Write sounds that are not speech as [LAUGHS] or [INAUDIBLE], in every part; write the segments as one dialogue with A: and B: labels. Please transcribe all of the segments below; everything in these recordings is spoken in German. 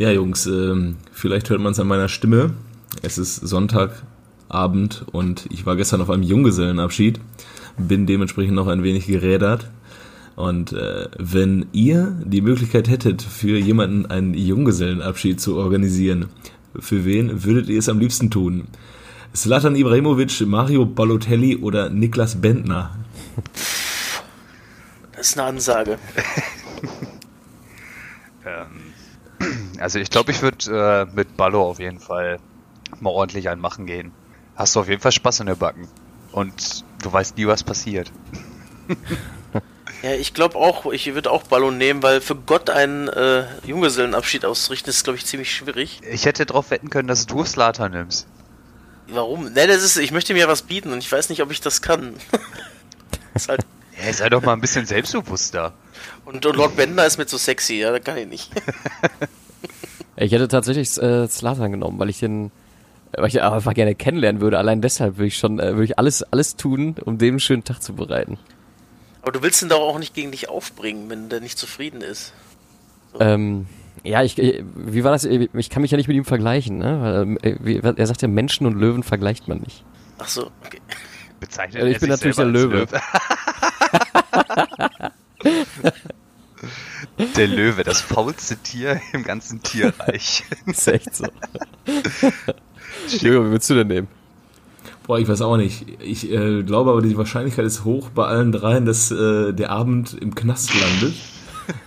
A: Ja, Jungs, ähm, vielleicht hört man es an meiner Stimme. Es ist Sonntagabend und ich war gestern auf einem Junggesellenabschied, bin dementsprechend noch ein wenig gerädert. Und äh, wenn ihr die Möglichkeit hättet, für jemanden einen Junggesellenabschied zu organisieren, für wen würdet ihr es am liebsten tun? Slatan Ibrahimovic, Mario Balotelli oder Niklas Bentner?
B: Das ist eine Ansage. [LAUGHS]
C: ähm, also ich glaube, ich würde äh, mit Ballo auf jeden Fall mal ordentlich einmachen gehen. Hast du auf jeden Fall Spaß in der Backen. Und du weißt nie, was passiert. [LAUGHS]
B: Ja, ich glaube auch, ich würde auch Ballon nehmen, weil für Gott einen äh, Junggesellenabschied auszurichten, ist, glaube ich, ziemlich schwierig.
C: Ich hätte darauf wetten können, dass du Slater nimmst.
B: Warum? Ne, das ist, ich möchte mir was bieten und ich weiß nicht, ob ich das kann. [LAUGHS]
C: ist halt ja, sei doch mal ein bisschen selbstbewusster.
B: Und, und Lord Bender ist mir zu sexy, ja, da kann ich nicht. [LAUGHS]
D: ich hätte tatsächlich äh, Slatan genommen, weil ich den weil ich einfach gerne kennenlernen würde. Allein deshalb würde ich schon, äh, würde ich alles, alles tun, um dem einen schönen Tag zu bereiten.
B: Aber du willst ihn doch auch nicht gegen dich aufbringen, wenn der nicht zufrieden ist.
D: So. Ähm, ja, ich, wie war das? Ich kann mich ja nicht mit ihm vergleichen, ne? Weil, er sagt ja, Menschen und Löwen vergleicht man nicht.
B: Ach so, okay.
C: Bezeichnet ich bin natürlich der Löwe. Löwe. [LAUGHS] [LAUGHS] der Löwe, das faulste Tier im ganzen Tierreich. [LAUGHS]
D: ist echt so. Löwe, wie würdest du denn nehmen?
A: Boah, ich weiß auch nicht. Ich äh, glaube aber, die Wahrscheinlichkeit ist hoch bei allen dreien, dass äh, der Abend im Knast landet.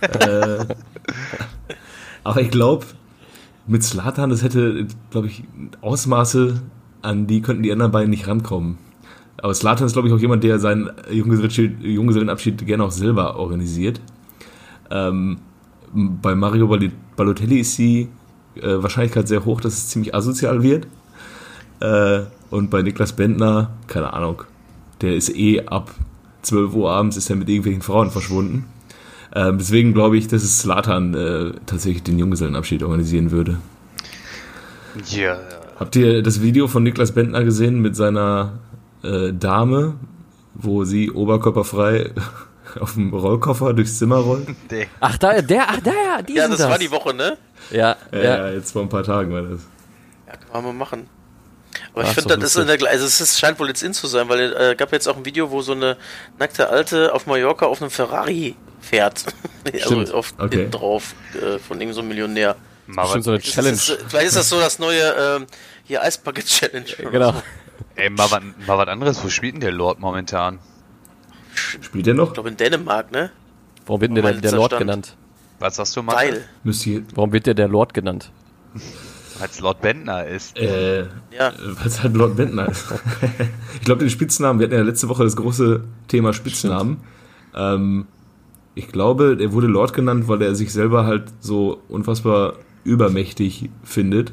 A: [LAUGHS] äh, aber ich glaube, mit Slatan, das hätte, glaube ich, Ausmaße, an die könnten die anderen beiden nicht rankommen. Aber Slatan ist, glaube ich, auch jemand, der seinen Junggesellenabschied gerne auch selber organisiert. Ähm, bei Mario Balotelli ist die äh, Wahrscheinlichkeit sehr hoch, dass es ziemlich asozial wird. Äh, und bei Niklas Bentner, keine Ahnung, der ist eh ab 12 Uhr abends ist er mit irgendwelchen Frauen verschwunden. Ähm, deswegen glaube ich, dass es Slatan äh, tatsächlich den Junggesellenabschied organisieren würde.
C: Ja.
A: Habt ihr das Video von Niklas Bentner gesehen mit seiner äh, Dame, wo sie oberkörperfrei [LAUGHS] auf dem Rollkoffer durchs Zimmer rollt? [LAUGHS]
D: Ach, da, der, ach, da, ja,
B: die Ja, das, das war die Woche, ne?
D: Ja,
A: ja, ja. jetzt vor ein paar Tagen war das.
B: Ja, kann man mal machen. Aber Ach, ich finde, das ist in der, also es scheint wohl jetzt in zu sein, weil es äh, gab jetzt auch ein Video, wo so eine nackte Alte auf Mallorca auf einem Ferrari fährt. [LAUGHS] also auf okay. drauf äh, von irgendeinem so Millionär.
D: Mal so eine Challenge.
B: Ist, vielleicht ist das so das neue äh, hier Eisbucket Challenge.
D: Genau. So.
C: Ey, mal was anderes. Wo spielt denn der Lord momentan?
A: Spielt der noch?
B: Ich glaube in Dänemark, ne?
D: Warum wird denn der, der Lord genannt?
C: Was sagst du, Marcel?
D: Warum wird der der Lord genannt? [LAUGHS]
C: Weil es Lord Bentner ist.
A: Äh, ja. Weil es halt Lord Bentner ist. [LAUGHS] ich glaube, den Spitznamen, wir hatten ja letzte Woche das große Thema Spitznamen. Ähm, ich glaube, der wurde Lord genannt, weil er sich selber halt so unfassbar übermächtig findet.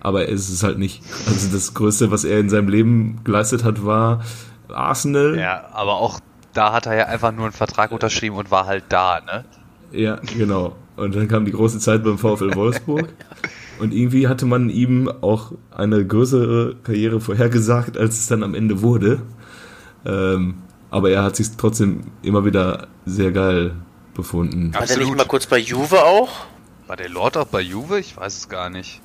A: Aber er ist es halt nicht. Also das Größte, was er in seinem Leben geleistet hat, war Arsenal.
C: Ja, aber auch da hat er ja einfach nur einen Vertrag unterschrieben und war halt da, ne?
A: Ja, genau. Und dann kam die große Zeit beim VfL Wolfsburg. Und irgendwie hatte man ihm auch eine größere Karriere vorhergesagt, als es dann am Ende wurde. Ähm, aber er hat sich trotzdem immer wieder sehr geil befunden.
B: War der nicht mal kurz bei Juve auch?
C: War der Lord auch bei Juve? Ich weiß es gar nicht.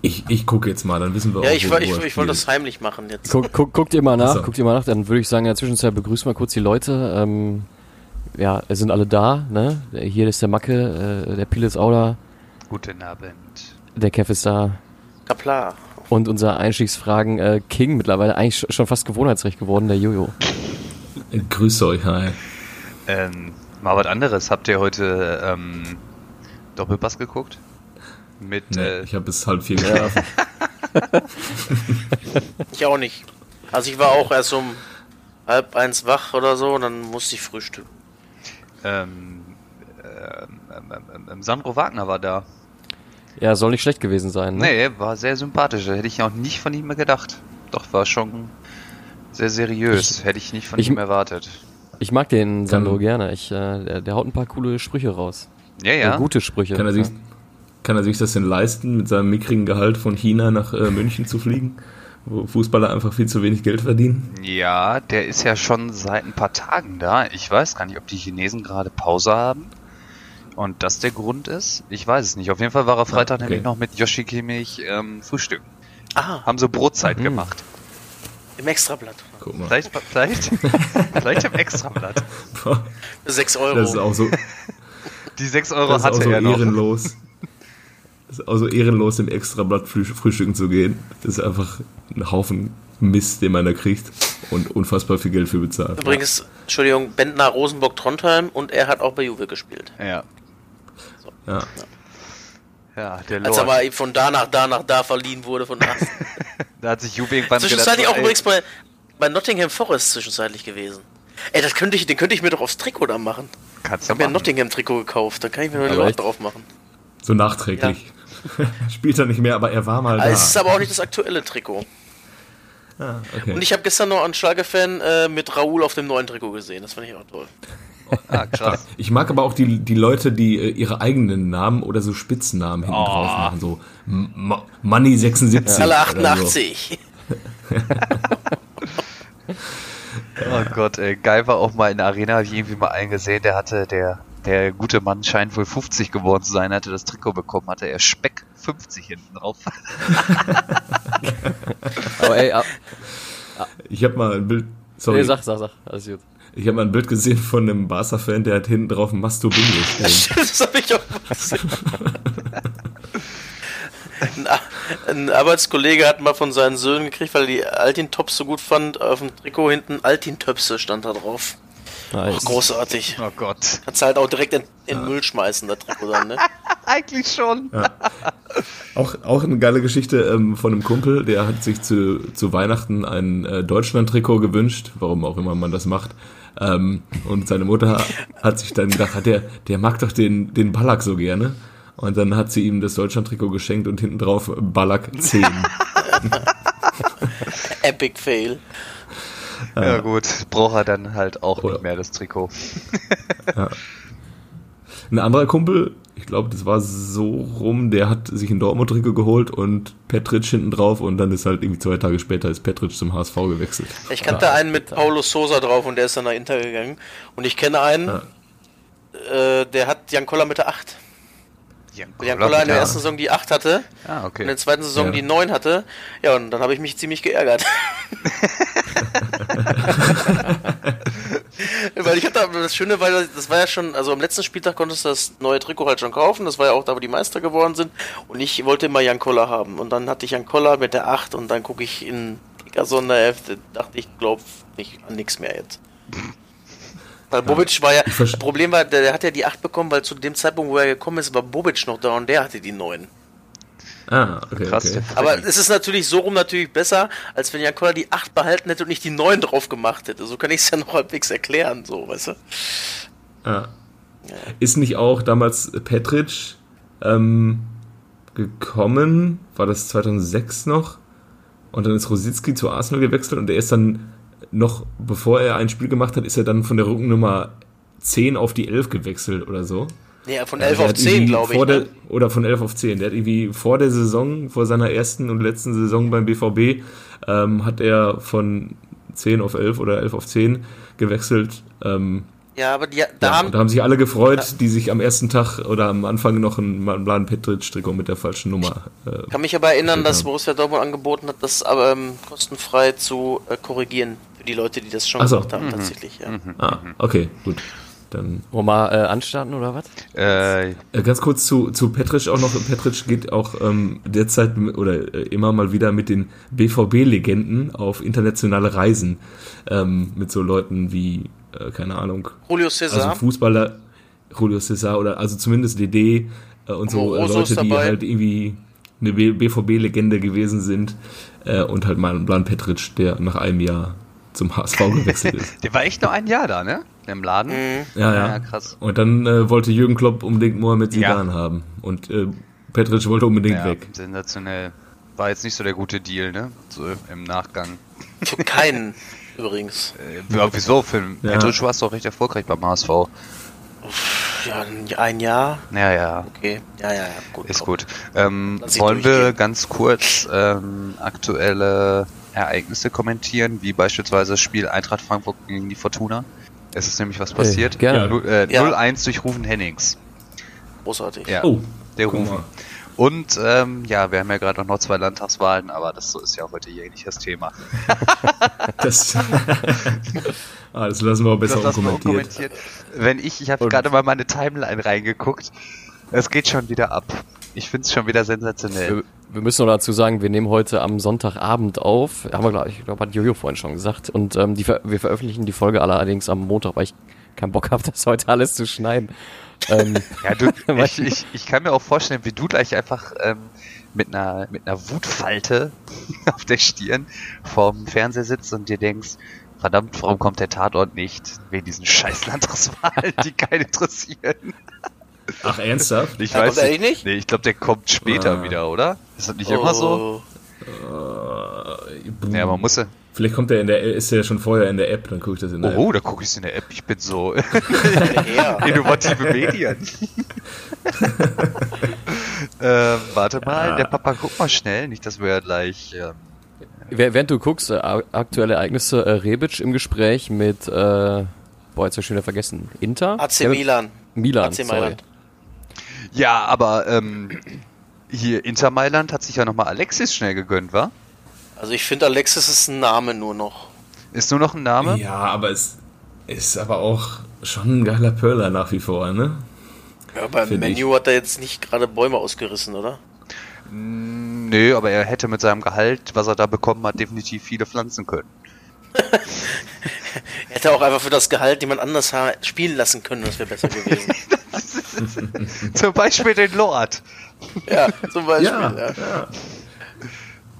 A: Ich, ich gucke jetzt mal, dann wissen wir
B: ja, auch, ich, wo, ich, ich, ich wollte das heimlich machen jetzt.
D: Guck, guck, guckt ihr mal nach, so. guckt ihr mal nach, dann würde ich sagen, in der Zwischenzeit begrüßen wir kurz die Leute. Ähm, ja, es sind alle da, ne? Hier ist der Macke, äh, der Pil ist auch da.
C: Guten Abend.
D: Der Kev ist da.
B: Kapla.
D: Und unser Einstiegsfragen äh, King, mittlerweile eigentlich schon fast Gewohnheitsrecht geworden, der Jojo.
A: Grüße euch, hi.
C: Ähm, mal was anderes. Habt ihr heute ähm, Doppelpass geguckt?
A: Mit, nee, äh, ich habe bis halb vier geschlafen. [LAUGHS]
B: ich auch nicht. Also ich war auch erst um halb eins wach oder so und dann musste ich frühstücken.
C: Ähm, ähm, ähm, ähm, Sandro Wagner war da.
D: Ja, soll nicht schlecht gewesen sein.
C: Ne? Nee, war sehr sympathisch. Hätte ich auch nicht von ihm mehr gedacht. Doch, war schon sehr seriös. Ich, Hätte ich nicht von ich, ihm erwartet.
D: Ich mag den Sandro kann, gerne. Ich, äh, der, der, haut ein paar coole Sprüche raus.
C: Ja, ja.
D: Äh, gute Sprüche.
A: Kann er, sich,
D: ja.
A: Kann er sich das denn leisten, mit seinem mickrigen Gehalt von China nach äh, München zu fliegen? Wo Fußballer einfach viel zu wenig Geld verdienen?
C: Ja, der ist ja schon seit ein paar Tagen da. Ich weiß gar nicht, ob die Chinesen gerade Pause haben Und das der Grund ist? Ich weiß es nicht. Auf jeden Fall war er Freitag okay. nämlich noch mit Yoshi Kimmich ähm, frühstücken. Ah. Haben so Brotzeit mhm. gemacht.
B: Im Extrablatt.
C: Guck mal. Vielleicht, vielleicht, [LAUGHS] vielleicht im Extrablatt.
B: Für 6 Euro.
A: Das ist auch so.
C: Die 6 Euro das hatte
A: ist auch so
C: er noch.
A: ehrenlos. Das ist auch so ehrenlos, im Extrablatt frühstücken zu gehen. Das ist einfach ein Haufen Mist, den man da kriegt und unfassbar viel Geld für bezahlt.
B: Übrigens, Entschuldigung, Bentner Rosenburg Trondheim und er hat auch bei Juve gespielt.
C: Ja.
A: So. Ja.
C: Ja, der
B: Als er mal von da nach da nach da verliehen wurde von Arsenal. [LAUGHS]
C: da hat sich Juve irgendwann
B: Zwischenzeitlich gedacht, auch ey. übrigens bei, bei Nottingham Forest zwischenzeitlich gewesen. Ey, das könnte ich, den könnte ich mir doch aufs Trikot da machen.
C: Kannst
B: ich habe mir ein Nottingham-Trikot gekauft, da kann ich mir noch Lord drauf machen.
A: So nachträglich. Ja. [LAUGHS] Spielt er nicht mehr, aber er war mal
B: also da. Es ist aber auch nicht das aktuelle Trikot. Ah, okay. Und ich habe gestern noch einen Schlager-Fan äh, mit Raoul auf dem neuen Trikot gesehen. Das fand ich auch toll. [LAUGHS]
A: Ah, krass. Ich mag aber auch die, die Leute, die äh, ihre eigenen Namen oder so Spitznamen hinten oh. drauf machen. So Money 76.
B: Alle 88. [LAUGHS]
C: oh Gott, ey. Geil war auch mal in der Arena, habe ich irgendwie mal einen gesehen, der hatte, der, der gute Mann scheint wohl 50 geworden zu sein, hatte das Trikot bekommen, hatte er Speck 50 hinten drauf. [LAUGHS]
A: Aber ey, ab, ich habe mal ein Bild.
D: Sorry. Nee, sag, sag, sag. Alles gut.
A: Ich habe mal ein Bild gesehen von einem Barca-Fan, der hat hinten drauf ein Masto Bingo
B: stehen. [LAUGHS] das habe ich auch gesehen. ein, ein, Arbeitskollege hat mal von seinen Söhnen gekriegt, weil er die Altin-Tops so gut fand. Auf dem Trikot hinten Altin-Töpse stand da drauf. Nice. Oh, großartig.
C: Oh Gott.
B: Kannst halt auch direkt in, in ja. Müll schmeißen, das Trikot dann, ne? [LAUGHS]
C: Eigentlich schon. Ja.
A: Auch, auch eine geile Geschichte ähm, von einem Kumpel, der hat sich zu, zu Weihnachten ein äh, Deutschland-Trikot gewünscht, warum auch immer man das macht. Ähm, und seine Mutter hat sich dann gedacht, der, der mag doch den, den Ballack so gerne. Und dann hat sie ihm das Deutschland-Trikot geschenkt und hinten drauf Ballack 10. [LAUGHS]
B: Epic Fail.
C: Ja gut, braucht er dann halt auch Oder. nicht mehr das Trikot. [LAUGHS]
A: Ja. Ein anderer Kumpel, ich glaube, das war so rum, der hat sich ein Dortmund-Trikot geholt und Petric hinten drauf und dann ist halt irgendwie zwei Tage später ist Petric zum HSV gewechselt.
B: Ich kannte ja. einen mit Paulo Sosa drauf und der ist dann nach Inter gegangen. Und ich kenne einen, ja. äh, der hat Jan Koller mit der 8. Jan Koller in der ersten Saison die 8 hatte
C: ah, okay. und
B: in der zweiten Saison ja. die 9 hatte. Ja, und dann habe ich mich ziemlich geärgert. [LAUGHS] weil ich hatte das Schöne, weil das war ja schon, also am letzten Spieltag konntest du das neue Trikot halt schon kaufen, das war ja auch da, wo die Meister geworden sind und ich wollte immer Jan Koller haben und dann hatte ich Jan Koller mit der 8 und dann gucke ich in Liga Sonderhefte, dachte ich, glaube nicht an nichts mehr jetzt. Weil Bobic war ja, das Problem war, der, der, hat ja die 8 bekommen, weil zu dem Zeitpunkt, wo er gekommen ist, war Bobic noch da und der hatte die 9.
A: Ah, okay. Krass. Okay.
B: Aber es ist natürlich so rum natürlich besser, als wenn Jan Koller die 8 behalten hätte und nicht die 9 drauf gemacht hätte. So kann ich es ja [LAUGHS] noch halbwegs erklären, so, weißt du?
A: Ah. Ja. Ist nicht auch damals Petric ähm, gekommen? War das 2006 noch? Und dann ist Rositzky zu Arsenal gewechselt und er ist dann noch bevor er ein Spiel gemacht hat, ist er dann von der Rückennummer 10 auf die 11 gewechselt oder so.
B: Ja, von 11 also auf 10, glaube ich.
A: Der, ne? oder von 11 auf 10. Der hat irgendwie vor der Saison, vor seiner ersten und letzten Saison beim BVB, ähm, hat er von 10 auf 11 oder 11 auf 10 gewechselt. Ähm,
B: ja, aber die, da,
A: ja,
B: haben,
A: da haben sich alle gefreut, ja. die sich am ersten Tag oder am Anfang noch einen Plan Petric-Trikot mit der falschen Nummer.
B: Äh, kann mich aber erinnern, dass Borussia Dortmund angeboten hat, das ähm, kostenfrei zu äh, korrigieren die Leute, die das schon
A: so.
B: gemacht haben, mhm. tatsächlich. Ja. Mhm.
A: Ah, okay, gut. Dann
D: Wollen wir äh, anstarten oder was?
A: Äh, äh, ganz kurz zu, zu Petric auch noch. Petric geht auch ähm, derzeit oder äh, immer mal wieder mit den BVB-Legenden auf internationale Reisen. Ähm, mit so Leuten wie äh, keine Ahnung.
B: Julio Cesar.
A: Also Fußballer, Julio Cesar oder also zumindest DD äh, und so äh, Leute, die halt irgendwie eine BVB-Legende gewesen sind äh, und halt mal Plan Petric, der nach einem Jahr zum HSV gewechselt ist. [LAUGHS]
C: Der war echt nur ein Jahr da, ne? Im Laden. Mhm.
A: Ja, ja, ja. krass. Und dann äh, wollte Jürgen Klopp unbedingt Mohamed Zidane ja. haben. Und äh, Petric wollte unbedingt ja, weg.
C: Sensationell. War jetzt nicht so der gute Deal, ne? So im Nachgang.
B: Für keinen [LAUGHS] übrigens.
C: Äh, ja, wieso? Für ja. Petric war es doch recht erfolgreich beim HSV.
B: Ja, ein Jahr.
C: Ja, ja.
B: Okay. Ja, ja, ja.
C: Gut. Ist gut. Ähm, wollen wir ganz kurz ähm, aktuelle Ereignisse kommentieren, wie beispielsweise das Spiel Eintracht Frankfurt gegen die Fortuna? Es ist nämlich was passiert.
D: Hey, gerne.
C: Ja, äh, ja. 0-1 durch Rufen Hennings.
B: Großartig.
C: Ja, oh, der Rufen. Und ähm, ja, wir haben ja gerade noch zwei Landtagswahlen, aber das ist ja heute hier nicht das Thema. [LAUGHS]
A: das, [LAUGHS] ah, das lassen wir auch besser unkommentiert.
C: Wenn ich, ich habe gerade mal meine Timeline reingeguckt, es geht schon wieder ab. Ich finde es schon wieder sensationell.
D: Wir, wir, müssen noch dazu sagen, wir nehmen heute am Sonntagabend auf. Haben wir, glaube ich, glaub, hat Jojo vorhin schon gesagt. Und ähm, die, wir veröffentlichen die Folge allerdings am Montag, weil ich keinen Bock habe, [LAUGHS] das heute alles zu schneiden.
C: ähm, [LAUGHS] ja, du, [LAUGHS] ich, ich, ich kann mir auch vorstellen, wie du gleich einfach ähm, mit einer mit einer Wutfalte auf der Stirn vorm Fernseher sitzt und dir denkst, verdammt, warum kommt der Tatort nicht? Wegen diesen scheiß Landtagswahlen, die keinen interessieren.
A: Ach, ernsthaft?
C: Ich weiß nicht. nicht. Nee, ich glaube, der kommt später ah. wieder, oder? Ist das nicht oh. immer so? Uh, ja, man muss ja.
A: Vielleicht kommt er in der, ist er schon vorher in der App, dann gucke ich das in der
C: oh, App. Oh, da gucke ich es in der App. Ich bin so [LAUGHS] [LAUGHS] innovative Medien. [LAUGHS] äh, warte mal, der Papa guck mal schnell, nicht, dass wir gleich. Ähm,
D: Während du guckst, äh, aktuelle Ereignisse, äh, Rebic im Gespräch mit, äh, boah, jetzt habe ich schon wieder vergessen, Inter?
B: AC Milan.
D: Milan, AC Mailand.
C: Ja, aber ähm, hier Inter Mailand hat sich ja nochmal Alexis schnell gegönnt, wa?
B: Also ich finde Alexis ist ein Name nur noch.
C: Ist nur noch ein Name?
A: Ja, aber es ist aber auch schon ein geiler Perler nach wie vor, ne?
B: Ja, beim Find Menu ich. hat er jetzt nicht gerade Bäume ausgerissen, oder?
C: Nö, aber er hätte mit seinem Gehalt, was er da bekommen hat, definitiv viele pflanzen können. [LAUGHS]
B: er hätte auch einfach für das Gehalt jemand anders spielen lassen können, das wäre besser gewesen. [LAUGHS] [LAUGHS]
C: zum Beispiel den Lord.
B: Ja, zum Beispiel. Ja, ja. ja.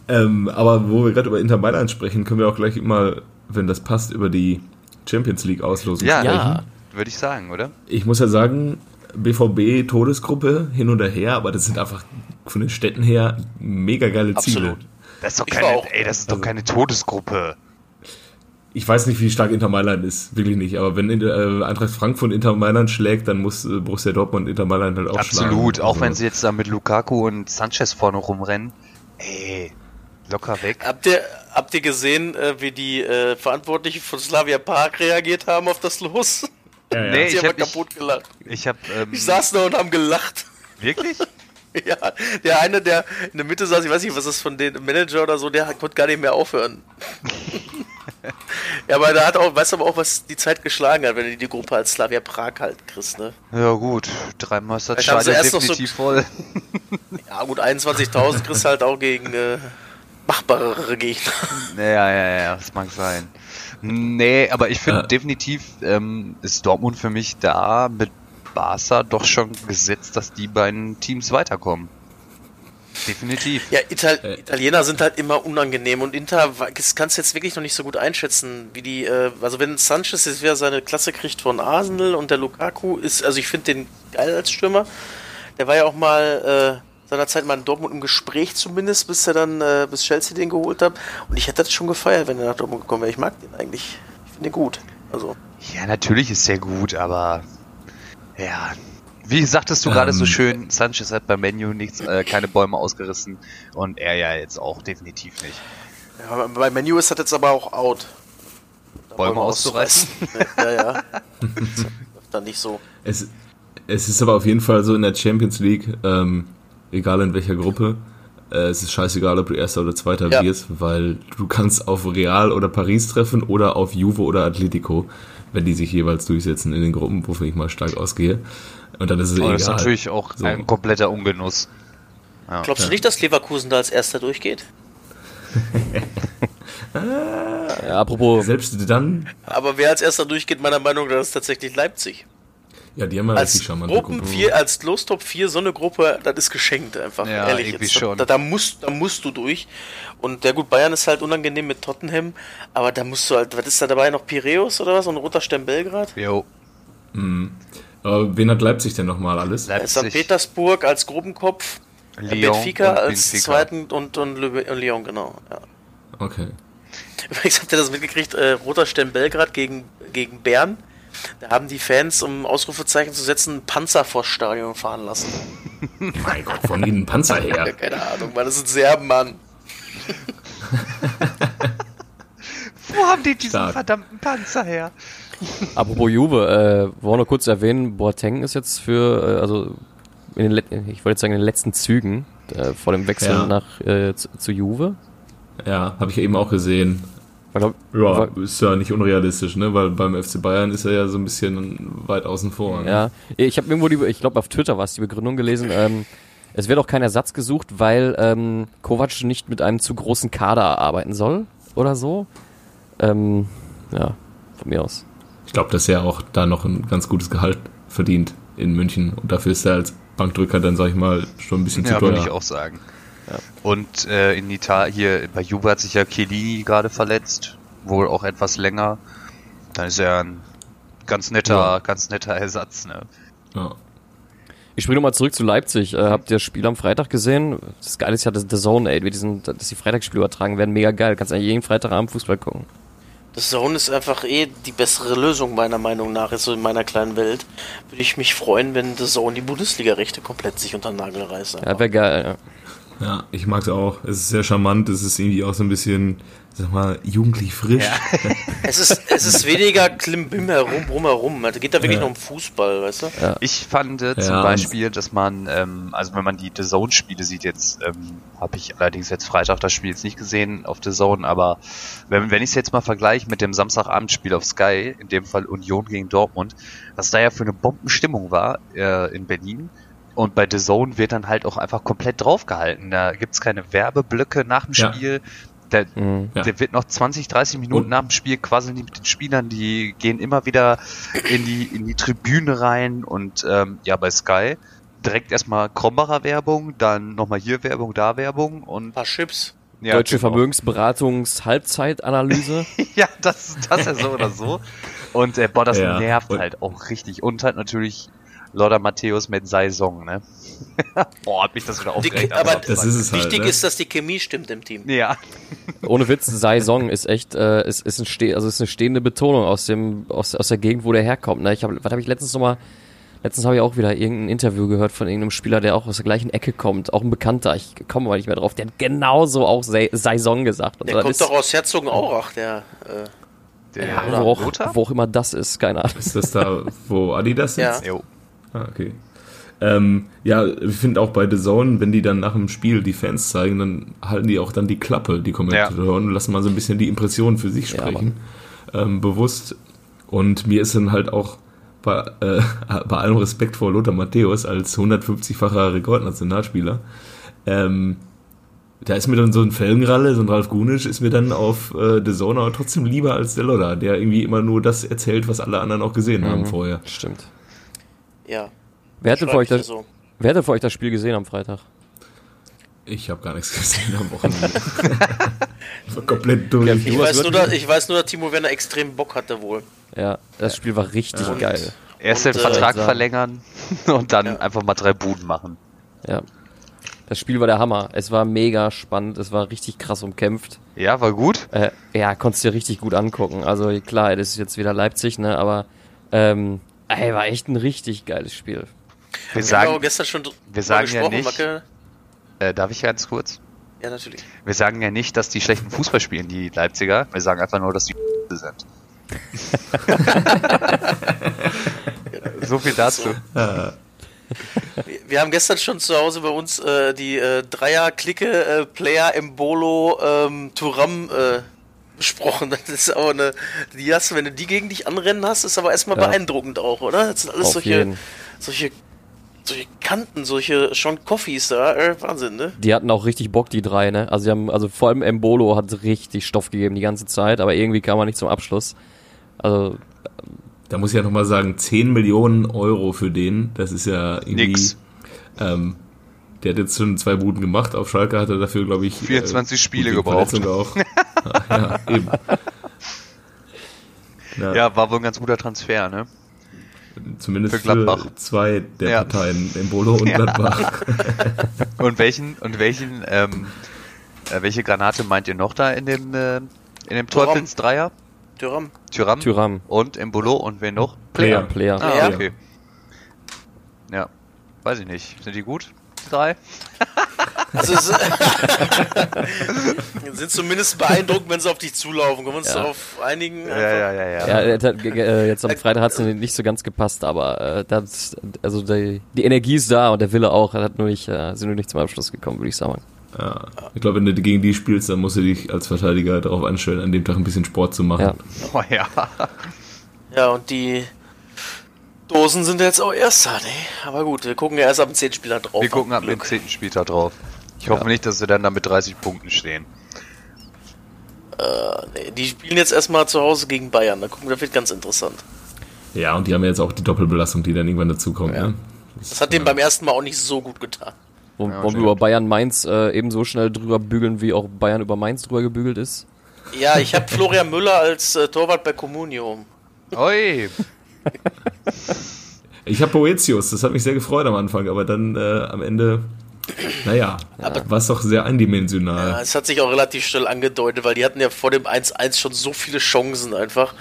A: Ähm, aber wo wir gerade über Inter Mailand sprechen, können wir auch gleich mal, wenn das passt, über die Champions League Auslosung
C: ja, sprechen. Ja, würde ich sagen, oder?
A: Ich muss ja sagen, BVB Todesgruppe hin und her, aber das sind einfach von den Städten her mega geile Ziele. Absolut.
C: Das ist doch keine, ey, das ist doch keine Todesgruppe.
A: Ich weiß nicht, wie stark Inter Mailand ist, wirklich nicht. Aber wenn äh, Eintracht Frankfurt Inter Mailand schlägt, dann muss äh, Borussia Dortmund Inter Mailand halt auch
C: Absolut.
A: schlagen.
C: Absolut, auch also. wenn sie jetzt da mit Lukaku und Sanchez vorne rumrennen. Ey, Locker weg.
B: Habt ihr, habt ihr gesehen, äh, wie die äh, Verantwortlichen von Slavia Park reagiert haben auf das Los?
C: Ja, ja. Nee,
B: ich habe kaputt gelacht.
C: Ich, hab, ähm,
B: ich saß da und haben gelacht.
C: Wirklich? [LAUGHS]
B: ja, der eine, der in der Mitte saß, ich weiß nicht, was ist von dem Manager oder so, der konnte gar nicht mehr aufhören. [LAUGHS] ja, aber da hat auch, weißt du aber auch, was die Zeit geschlagen hat, wenn du die Gruppe als Slavia Prag halt kriegst, ne?
C: Ja, gut. Dreimal ist das Stadion definitiv so, voll.
B: ja, gut, 21.000 kriegst du halt auch gegen äh, machbarere Gegner.
C: Ja, ja, ja, das mag sein. Nee, aber ich finde ja. definitiv ähm, ist Dortmund für mich da mit Barca doch schon gesetzt, dass die beiden Teams weiterkommen. Definitiv.
B: Ja, Ital äh. Italiener sind halt immer unangenehm und Inter das kannst du jetzt wirklich noch nicht so gut einschätzen, wie die, äh, also wenn Sanchez jetzt wieder seine Klasse kriegt von Arsenal und der Lukaku ist, also ich finde den geil als Stürmer. Der war ja auch mal äh, seinerzeit mal in Dortmund im Gespräch zumindest, bis er dann, äh, bis Chelsea den geholt hat. Und ich hätte das schon gefeiert, wenn er nach Dortmund gekommen wäre. Ich mag den eigentlich. Ich finde den gut. Also.
C: Ja, natürlich ist er gut, aber ja. Wie sagtest du gerade so ähm. schön, Sanchez hat beim Menu nichts, äh, keine Bäume ausgerissen und er ja jetzt auch definitiv nicht.
B: Ja, bei Menu ist das jetzt aber auch out.
C: Bäume, Bäume auszureißen?
B: ja, ja. [LAUGHS] dann nicht so.
A: Es, es ist aber auf jeden Fall so in der Champions League, ähm, egal in welcher Gruppe. Äh, es ist scheißegal, ob du Erster oder Zweiter ja. wirst, weil du kannst auf Real oder Paris treffen oder auf Juve oder Atletico, wenn die sich jeweils durchsetzen in den Gruppen, wofür ich mal stark ausgehe. Und dann ist es Aber egal. Das ist
C: natürlich auch so. ein kompletter Ungenuss.
B: Ja. Glaubst du nicht, dass Leverkusen da als Erster durchgeht? [LAUGHS]
D: ja, apropos.
A: Selbst dann.
B: Aber wer als Erster durchgeht, meiner Meinung nach, ist tatsächlich Leipzig.
A: Ja, die haben ja
B: als charmante Gruppen vier, als Lostop 4 so eine Gruppe, das ist geschenkt einfach. Ja, ehrlich
C: jetzt. schon.
B: Da, da, musst, da musst du durch. Und der gut, Bayern ist halt unangenehm mit Tottenham, aber da musst du halt, was ist da dabei noch Piräus oder was? Und Roter Stern Belgrad?
C: Jo.
A: Mhm. Wen hat Leipzig denn nochmal alles?
B: Leipzig. St. Petersburg als Gruppenkopf, Lyon Benfica als Benfica. zweiten und, und, und Lyon, genau. Ja.
A: Okay.
B: Übrigens habt ihr das mitgekriegt, äh, Roter Stern Belgrad gegen, gegen Bern. Da haben die Fans, um Ausrufezeichen zu setzen, ein Panzer vor Stadion fahren lassen. [LAUGHS]
A: mein Gott, von ihnen ein Panzer her? [LAUGHS]
B: Keine Ahnung, weil das ist ein Serben, Mann. [LAUGHS]
C: Wo haben die diesen Stark. verdammten Panzer her? [LAUGHS]
D: Apropos Juve, äh, wollen wir kurz erwähnen, Boateng ist jetzt für, äh, also in den, ich wollte sagen, in den letzten Zügen äh, vor dem Wechsel ja. nach äh, zu, zu, Juve.
A: Ja, habe ich eben auch gesehen. Glaub, ja, ist ja nicht unrealistisch, ne? Weil beim FC Bayern ist er ja so ein bisschen weit außen vor.
D: Ne? Ja, ich habe irgendwo die, ich glaube auf Twitter war es die Begründung gelesen. Ähm, es wird auch kein Ersatz gesucht, weil ähm, Kovac nicht mit einem zu großen Kader arbeiten soll oder so. Ähm, ja, von mir aus.
A: Ich glaube, dass er auch da noch ein ganz gutes Gehalt verdient in München und dafür ist er als Bankdrücker dann, sag ich mal, schon ein bisschen ja, zu teuer. Ja, würde
C: ich auch sagen. Ja. Und äh, in Italien, hier bei Juve hat sich ja Chiellini gerade verletzt, wohl auch etwas länger. Dann ist er ein ganz netter, ja. ganz netter Ersatz, ne? Ja.
D: Ich springe nochmal zurück zu Leipzig. Äh, habt ihr das Spiel am Freitag gesehen? Das Geile ist ja, dass The Zone, ey, wie diesen, dass die Freitagsspiele übertragen werden, mega geil. Kannst eigentlich jeden Freitagabend Fußball gucken.
B: Das Zone ist einfach eh die bessere Lösung, meiner Meinung nach, ist so in meiner kleinen Welt. Würde ich mich freuen, wenn The Zone die Bundesliga-Rechte komplett sich unter den Nagel reißt.
D: Ja, wäre geil, ja.
A: Ja, ich mag es auch. Es ist sehr charmant. Es ist irgendwie auch so ein bisschen, sag mal, jugendlich frisch. Ja.
B: es, ist, es ist weniger Klimbim herum, drumherum. Es geht da wirklich ja. nur um Fußball, weißt du?
C: Ja. Ich fand äh, zum Beispiel, dass man, ähm, also wenn man die The Zone-Spiele sieht, jetzt ähm, habe ich allerdings jetzt Freitag das Spiel jetzt nicht gesehen auf The Zone, aber wenn, wenn ich es jetzt mal vergleiche mit dem Samstagabendspiel auf Sky, in dem Fall Union gegen Dortmund, was da ja für eine Bombenstimmung war äh, in Berlin, und bei The Zone wird dann halt auch einfach komplett draufgehalten. Da gibt's keine Werbeblöcke nach dem Spiel. Der, mhm, ja. der wird noch 20, 30 Minuten und? nach dem Spiel quasi mit den Spielern, die gehen immer wieder in die, in die Tribüne rein und ähm, ja, bei Sky direkt erstmal Krombacher Werbung, dann nochmal hier Werbung, da Werbung und. Ein
B: paar Chips.
D: Ja, Deutsche genau. Vermögensberatungs Halbzeitanalyse. [LAUGHS]
C: ja, das, das ja so oder so. Und äh, boah, das ja. nervt halt auch richtig. Und halt natürlich Lothar Matthäus mit Saison, ne? [LAUGHS] Boah, hat mich das wieder aufgeregt.
B: aber das ist es halt, wichtig ne? ist, dass die Chemie stimmt im Team.
C: Ja.
D: Ohne Witz, Saison ist echt, äh, ist, ist, ein ste also ist eine stehende Betonung aus dem, aus, aus der Gegend, wo der herkommt. Ne? Ich hab, was habe ich letztens nochmal, letztens habe ich auch wieder irgendein Interview gehört von irgendeinem Spieler, der auch aus der gleichen Ecke kommt, auch ein Bekannter, ich komme mal nicht mehr drauf, der hat genauso auch Saison gesagt.
B: Und der kommt doch aus Herzogenaurach, der, äh,
D: der ja, wo, auch, wo auch immer das ist, keine Ahnung.
A: Ist das da, wo Adidas sitzt? Ja. Jo. Ah, okay. Ähm, ja, ich finde auch bei The Zone, wenn die dann nach dem Spiel die Fans zeigen, dann halten die auch dann die Klappe, die Kommentatoren, ja. und lassen mal so ein bisschen die Impressionen für sich sprechen, ja, ähm, bewusst. Und mir ist dann halt auch bei, äh, [LAUGHS] bei allem Respekt vor Lothar Matthäus als 150-facher Rekordnationalspieler, ähm, da ist mir dann so ein Felgenralle, so ein Ralf Gunisch, ist mir dann auf äh, The Zone aber trotzdem lieber als der Lothar, der irgendwie immer nur das erzählt, was alle anderen auch gesehen mhm, haben vorher.
D: Stimmt.
B: Ja.
D: Wer hat, denn für euch das, so. wer hat denn für euch das Spiel gesehen am Freitag?
A: Ich habe gar nichts gesehen am Wochenende. [LAUGHS] ich war komplett durch.
B: Ich, ich weiß, nur, dass, ich weiß nur, dass Timo Werner extrem Bock hatte wohl.
D: Ja, das Spiel war richtig ja. geil.
C: Erst den Vertrag äh, verlängern [LAUGHS] und dann ja. einfach mal drei Buden machen.
D: Ja. Das Spiel war der Hammer. Es war mega spannend. Es war richtig krass umkämpft.
C: Ja, war gut.
D: Äh, ja, konntest du dir richtig gut angucken. Also klar, das ist jetzt wieder Leipzig, ne? Aber ähm, Ey, war echt ein richtig geiles Spiel.
C: Wir sagen, wir gestern schon wir sagen ja nicht. Äh, darf ich ganz kurz?
B: Ja, natürlich.
C: Wir sagen ja nicht, dass die schlechten Fußball spielen, die Leipziger. Wir sagen einfach nur, dass die [LAUGHS] sind. [LAUGHS] so viel dazu.
B: Wir, wir haben gestern schon zu Hause bei uns äh, die äh, Dreier-Clique äh, Player Embolo ähm, Turam äh, besprochen. [LAUGHS] Das ist aber eine, die hast wenn du die gegen dich anrennen hast, ist aber erstmal ja. beeindruckend auch, oder? Das sind alles solche, solche, solche Kanten, solche Sean Coffees da, äh, Wahnsinn, ne?
D: Die hatten auch richtig Bock, die drei, ne? Also, die haben, also vor allem Embolo hat richtig Stoff gegeben die ganze Zeit, aber irgendwie kam er nicht zum Abschluss. Also.
A: Da muss ich ja nochmal sagen, 10 Millionen Euro für den, das ist ja irgendwie. Nix. Ähm, der hat jetzt schon zwei Buden gemacht. Auf Schalke hat er dafür, glaube ich,
C: 24 äh, Spiele gebraucht.
A: Auch. [LAUGHS] [LAUGHS] ja, eben.
C: Ja. ja. war wohl ein ganz guter Transfer, ne?
A: Zumindest für, Gladbach. für zwei der ja. Parteien, Embolo und [LAUGHS] Gladbach.
C: und welchen, und welchen, ähm, äh, welche Granate meint ihr noch da in dem, äh, in dem Teufelsdreier?
B: Tyram.
C: Tyram.
D: Tyram.
C: Und Embolo und wen noch?
D: Player. Player.
C: Ah, okay. Ja. Weiß ich nicht. Sind die gut? Drei.
B: Also [LAUGHS] sind zumindest beeindruckend, wenn sie auf dich zulaufen. Können wir uns ja. darauf einigen?
C: Ja, ja, ja, ja.
D: ja äh, jetzt am Freitag hat es nicht so ganz gepasst, aber äh, das, also die, die, Energie ist da und der Wille auch. Hat nur nicht, äh, sind nur nicht zum Abschluss gekommen, würde ich sagen.
A: Ja. Ich glaube, wenn du gegen die spielst, dann musst du dich als Verteidiger darauf anstellen, an dem Tag ein bisschen Sport zu machen.
C: Ja, oh, ja.
B: ja und die Dosen sind jetzt auch erst da, ne? Aber gut, wir gucken ja erst ab dem 10. Spieler drauf.
C: Wir gucken ab dem 10. Spieler drauf. Ich hoffe ja. nicht, dass sie dann da mit 30 Punkten stehen.
B: Äh, nee, die spielen jetzt erstmal zu Hause gegen Bayern. Da gucken, das wird ganz interessant.
A: Ja, und die haben jetzt auch die Doppelbelastung, die dann irgendwann dazukommt. Ja. Ne?
B: Das, das, hat ja. dem beim ersten Mal auch nicht so gut getan.
D: Wollen ja, wir über Bayern Mainz äh, ebenso schnell drüber bügeln, wie auch Bayern über Mainz drüber gebügelt ist?
B: Ja, ich habe Florian Müller als äh, Torwart bei Comunio.
C: Oi! [LAUGHS]
A: ich habe Boetius, das hat mich sehr gefreut am Anfang, aber dann äh, am Ende, naja, war es doch sehr eindimensional.
B: Ja, es hat sich auch relativ schnell angedeutet, weil die hatten ja vor dem 1-1 schon so viele Chancen einfach.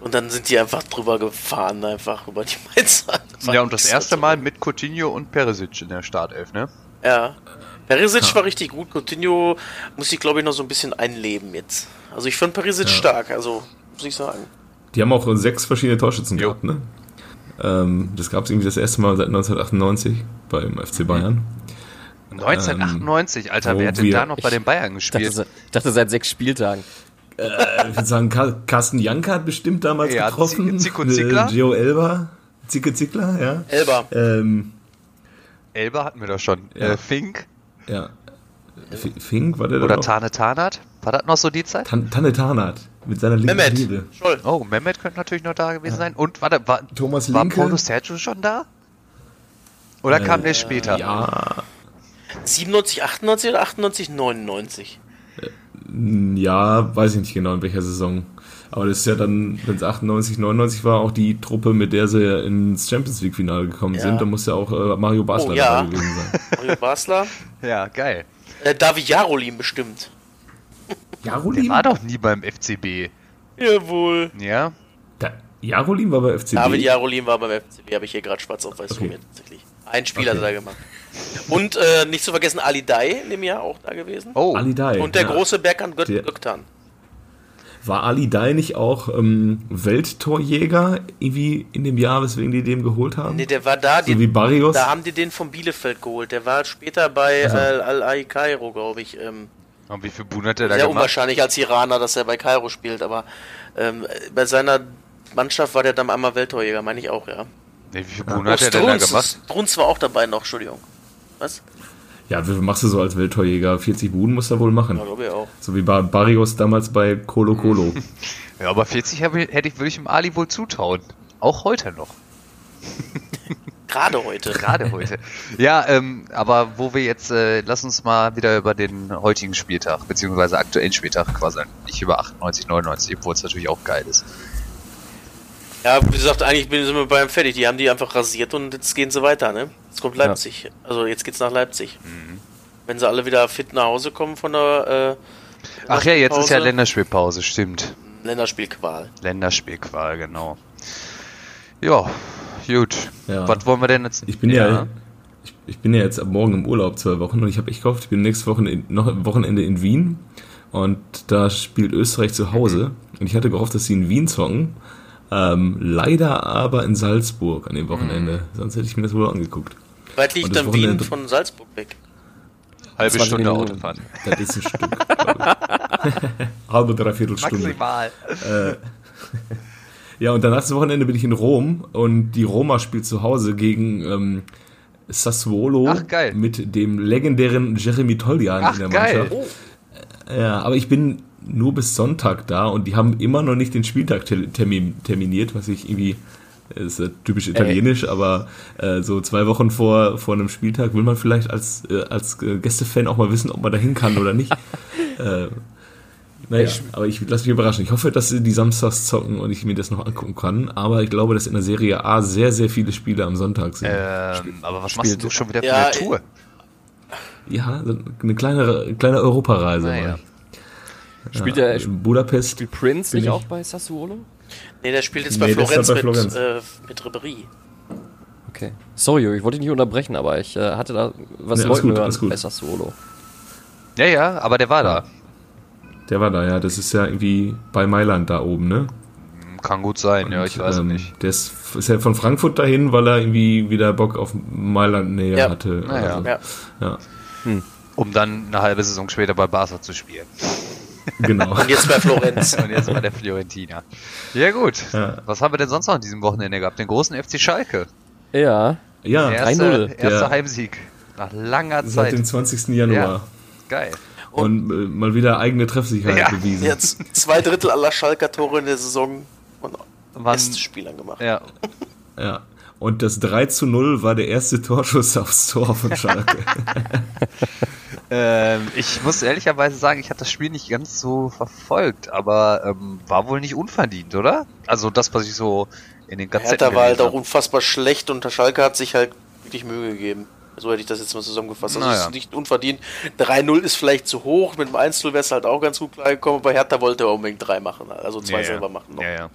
B: Und dann sind die einfach drüber gefahren, einfach über die Mainzer.
C: Ja, und das erste Mal mit Coutinho und Perisic in der Startelf, ne?
B: Ja. Perisic ja. war richtig gut. Coutinho muss ich, glaube ich, noch so ein bisschen einleben jetzt. Also ich fand Perisic ja. stark, also muss ich sagen.
A: Die haben auch sechs verschiedene Torschützen jo. gehabt, ne? Ähm, das gab es irgendwie das erste Mal seit 1998 beim FC Bayern.
C: 1998, ähm, Alter, wer hat denn da noch bei den Bayern gespielt?
D: Ich dachte, dachte seit sechs Spieltagen.
A: Äh, ich würde sagen, Carsten Janka hat bestimmt damals ja, getroffen.
C: Zico Zickler?
A: Äh, Gio Elba. Zicke Zickler, ja.
B: Elba.
A: Ähm,
C: Elba hatten wir doch schon. Ja. Äh, Fink.
A: Ja. Fink, war der
C: Oder Tane Tanat? War das noch so die Zeit?
A: Tan Tanne Tanat. Mit seiner linken
B: Mehmet. Liebe.
C: Oh, Mehmet könnte natürlich noch da gewesen ja. sein. Und warte, war,
A: Thomas
C: war Paulo Sergio schon da? Oder äh, kam der später?
A: Ja.
B: 97, 98 oder 98, 99?
A: Ja, weiß ich nicht genau in welcher Saison. Aber das ist ja dann, wenn es 98, 99 war, auch die Truppe, mit der sie ins Champions League Finale gekommen ja. sind. Da muss ja auch äh, Mario Basler
B: oh, ja. dabei gewesen sein. [LAUGHS] Mario Basler?
C: ja, geil.
B: Äh, David Jarolin bestimmt. [LAUGHS]
C: Jarolin? Der war doch nie beim FCB.
B: Jawohl.
C: Ja.
A: Da, Jarolin war beim FCB?
B: David Jarolin war beim FCB, habe ich hier gerade schwarz auf weiß okay. tatsächlich. Ein Spieler okay. hat er gemacht. Und äh, nicht zu vergessen Ali Dai in dem Jahr auch da gewesen.
A: Oh, Ali Dai.
B: Und der ja. große Berkan Göktan.
A: War Ali Dai nicht auch ähm, Welttorjäger irgendwie in dem Jahr, weswegen die den geholt haben?
B: Nee, der war da.
A: So die, wie Barrios?
B: Da haben die den von Bielefeld geholt. Der war später bei also. Al-Ai Kairo, glaube ich. Ähm,
C: Und wie viel Buden hat er da
B: Sehr gemacht? unwahrscheinlich als Iraner, dass er bei Kairo spielt, aber ähm, bei seiner Mannschaft war der dann einmal Welttorjäger, meine ich auch, ja.
C: Nee, wie viel Buden ja. hat er denn da gemacht?
B: Strunz war auch dabei noch, Entschuldigung. Was?
A: Ja, wie viel machst du so als Welttorjäger? 40 Buden musst du wohl machen. Ja,
B: glaube ich auch.
A: So wie bei Barrios damals bei Colo Colo. [LAUGHS]
C: ja, aber 40 hätte ich, würde ich dem Ali wohl zutrauen. Auch heute noch. [LAUGHS]
B: Gerade heute.
C: Gerade heute. Ja, ähm, aber wo wir jetzt, äh, lass uns mal wieder über den heutigen Spieltag, beziehungsweise aktuellen Spieltag quasi, nicht über 98, 99, obwohl es natürlich auch geil ist.
B: Ja, wie gesagt, eigentlich sind wir beim fertig. Die haben die einfach rasiert und jetzt gehen sie weiter, ne? Jetzt kommt Leipzig. Ja. Also jetzt geht's nach Leipzig. Mhm. Wenn sie alle wieder fit nach Hause kommen von der. Äh,
C: Ach ja, jetzt ist ja Länderspielpause, stimmt.
B: Länderspielqual.
C: Länderspielqual, genau. Ja, gut. Ja. Was wollen wir denn jetzt?
A: Ich bin ja, ja ich, ich, bin ja jetzt ab morgen im Urlaub zwei Wochen und ich habe echt gehofft, ich bin nächste Woche in, noch Wochenende in Wien und da spielt Österreich zu Hause und ich hatte gehofft, dass sie in Wien zocken ähm, leider aber in Salzburg an dem Wochenende. Mhm. Sonst hätte ich mir das wohl angeguckt.
B: Weit liegt dann Wien von Salzburg weg?
C: Halbe Stunde Autofahren.
A: Das ist ein Stück. [LAUGHS] Halbe, dreiviertel Stunde.
C: Maximal.
A: Äh, [LAUGHS] ja, und danach das Wochenende bin ich in Rom und die Roma spielt zu Hause gegen ähm, Sassuolo
C: Ach, geil.
A: mit dem legendären Jeremy Toljan
C: Ach,
A: in der
C: geil.
A: Mannschaft. Oh. Ja, aber ich bin nur bis Sonntag da und die haben immer noch nicht den Spieltag termin, terminiert, was ich irgendwie, das ist ja typisch italienisch, Ey. aber äh, so zwei Wochen vor, vor einem Spieltag will man vielleicht als, äh, als äh, Gästefan auch mal wissen, ob man da hin kann oder nicht. [LAUGHS] äh, naja, aber ich lasse mich überraschen. Ich hoffe, dass sie die Samstags zocken und ich mir das noch angucken kann. Aber ich glaube, dass in der Serie A sehr, sehr viele Spiele am Sonntag sind.
C: Ähm, aber was machst du schon wieder für ja, eine Tour?
A: Ja, eine kleine, kleine Europareise.
D: Naja. Spielt der in Budapest? Spielt Prince nicht auch bei Sassuolo?
B: Nee, der spielt jetzt nee, bei Florenz, bei Florenz. Mit, äh, mit Ribery.
D: okay. Sorry, ich wollte dich nicht unterbrechen, aber ich äh, hatte da was nee, gut, hören. Besser Solo.
C: Ja, ja, aber der war ja. da.
A: Der war da, ja. Das ist ja irgendwie bei Mailand da oben, ne?
C: Kann gut sein, Und, ja, ich weiß ähm, nicht.
A: Der ist, ist ja von Frankfurt dahin, weil er irgendwie wieder Bock auf Mailand näher ja. hatte.
C: Naja. Also, ja. ja. Hm. Um dann eine halbe Saison später bei Barca zu spielen.
A: Genau.
B: Und jetzt bei Florenz.
C: Und jetzt bei der Fiorentina. Ja, gut. Ja. Was haben wir denn sonst noch an diesem Wochenende gehabt? Den großen FC Schalke.
D: Ja.
A: Ja,
C: erste, erster Heimsieg. Nach langer Zeit. Seit
A: dem 20. Januar. Ja.
C: Geil.
A: Und, und äh, mal wieder eigene Treffsicherheit ja. bewiesen.
B: Jetzt zwei Drittel aller Schalker Tore in der Saison von Spielern gemacht.
C: Ja.
A: ja. Und das 3 zu 0 war der erste Torschuss aufs Tor von Schalke. [LAUGHS]
C: ähm, ich muss ehrlicherweise sagen, ich habe das Spiel nicht ganz so verfolgt, aber ähm, war wohl nicht unverdient, oder? Also das, was ich so in den
B: ganzen Hertha war halt auch unfassbar schlecht und der Schalke hat sich halt wirklich Mühe gegeben. So hätte ich das jetzt mal zusammengefasst. Also naja. ist nicht unverdient. 3-0 ist vielleicht zu hoch. Mit dem 1-0 wäre es halt auch ganz gut klargekommen, aber Hertha wollte unbedingt 3 machen. Also zwei ja, selber machen
C: noch. Ja, ja.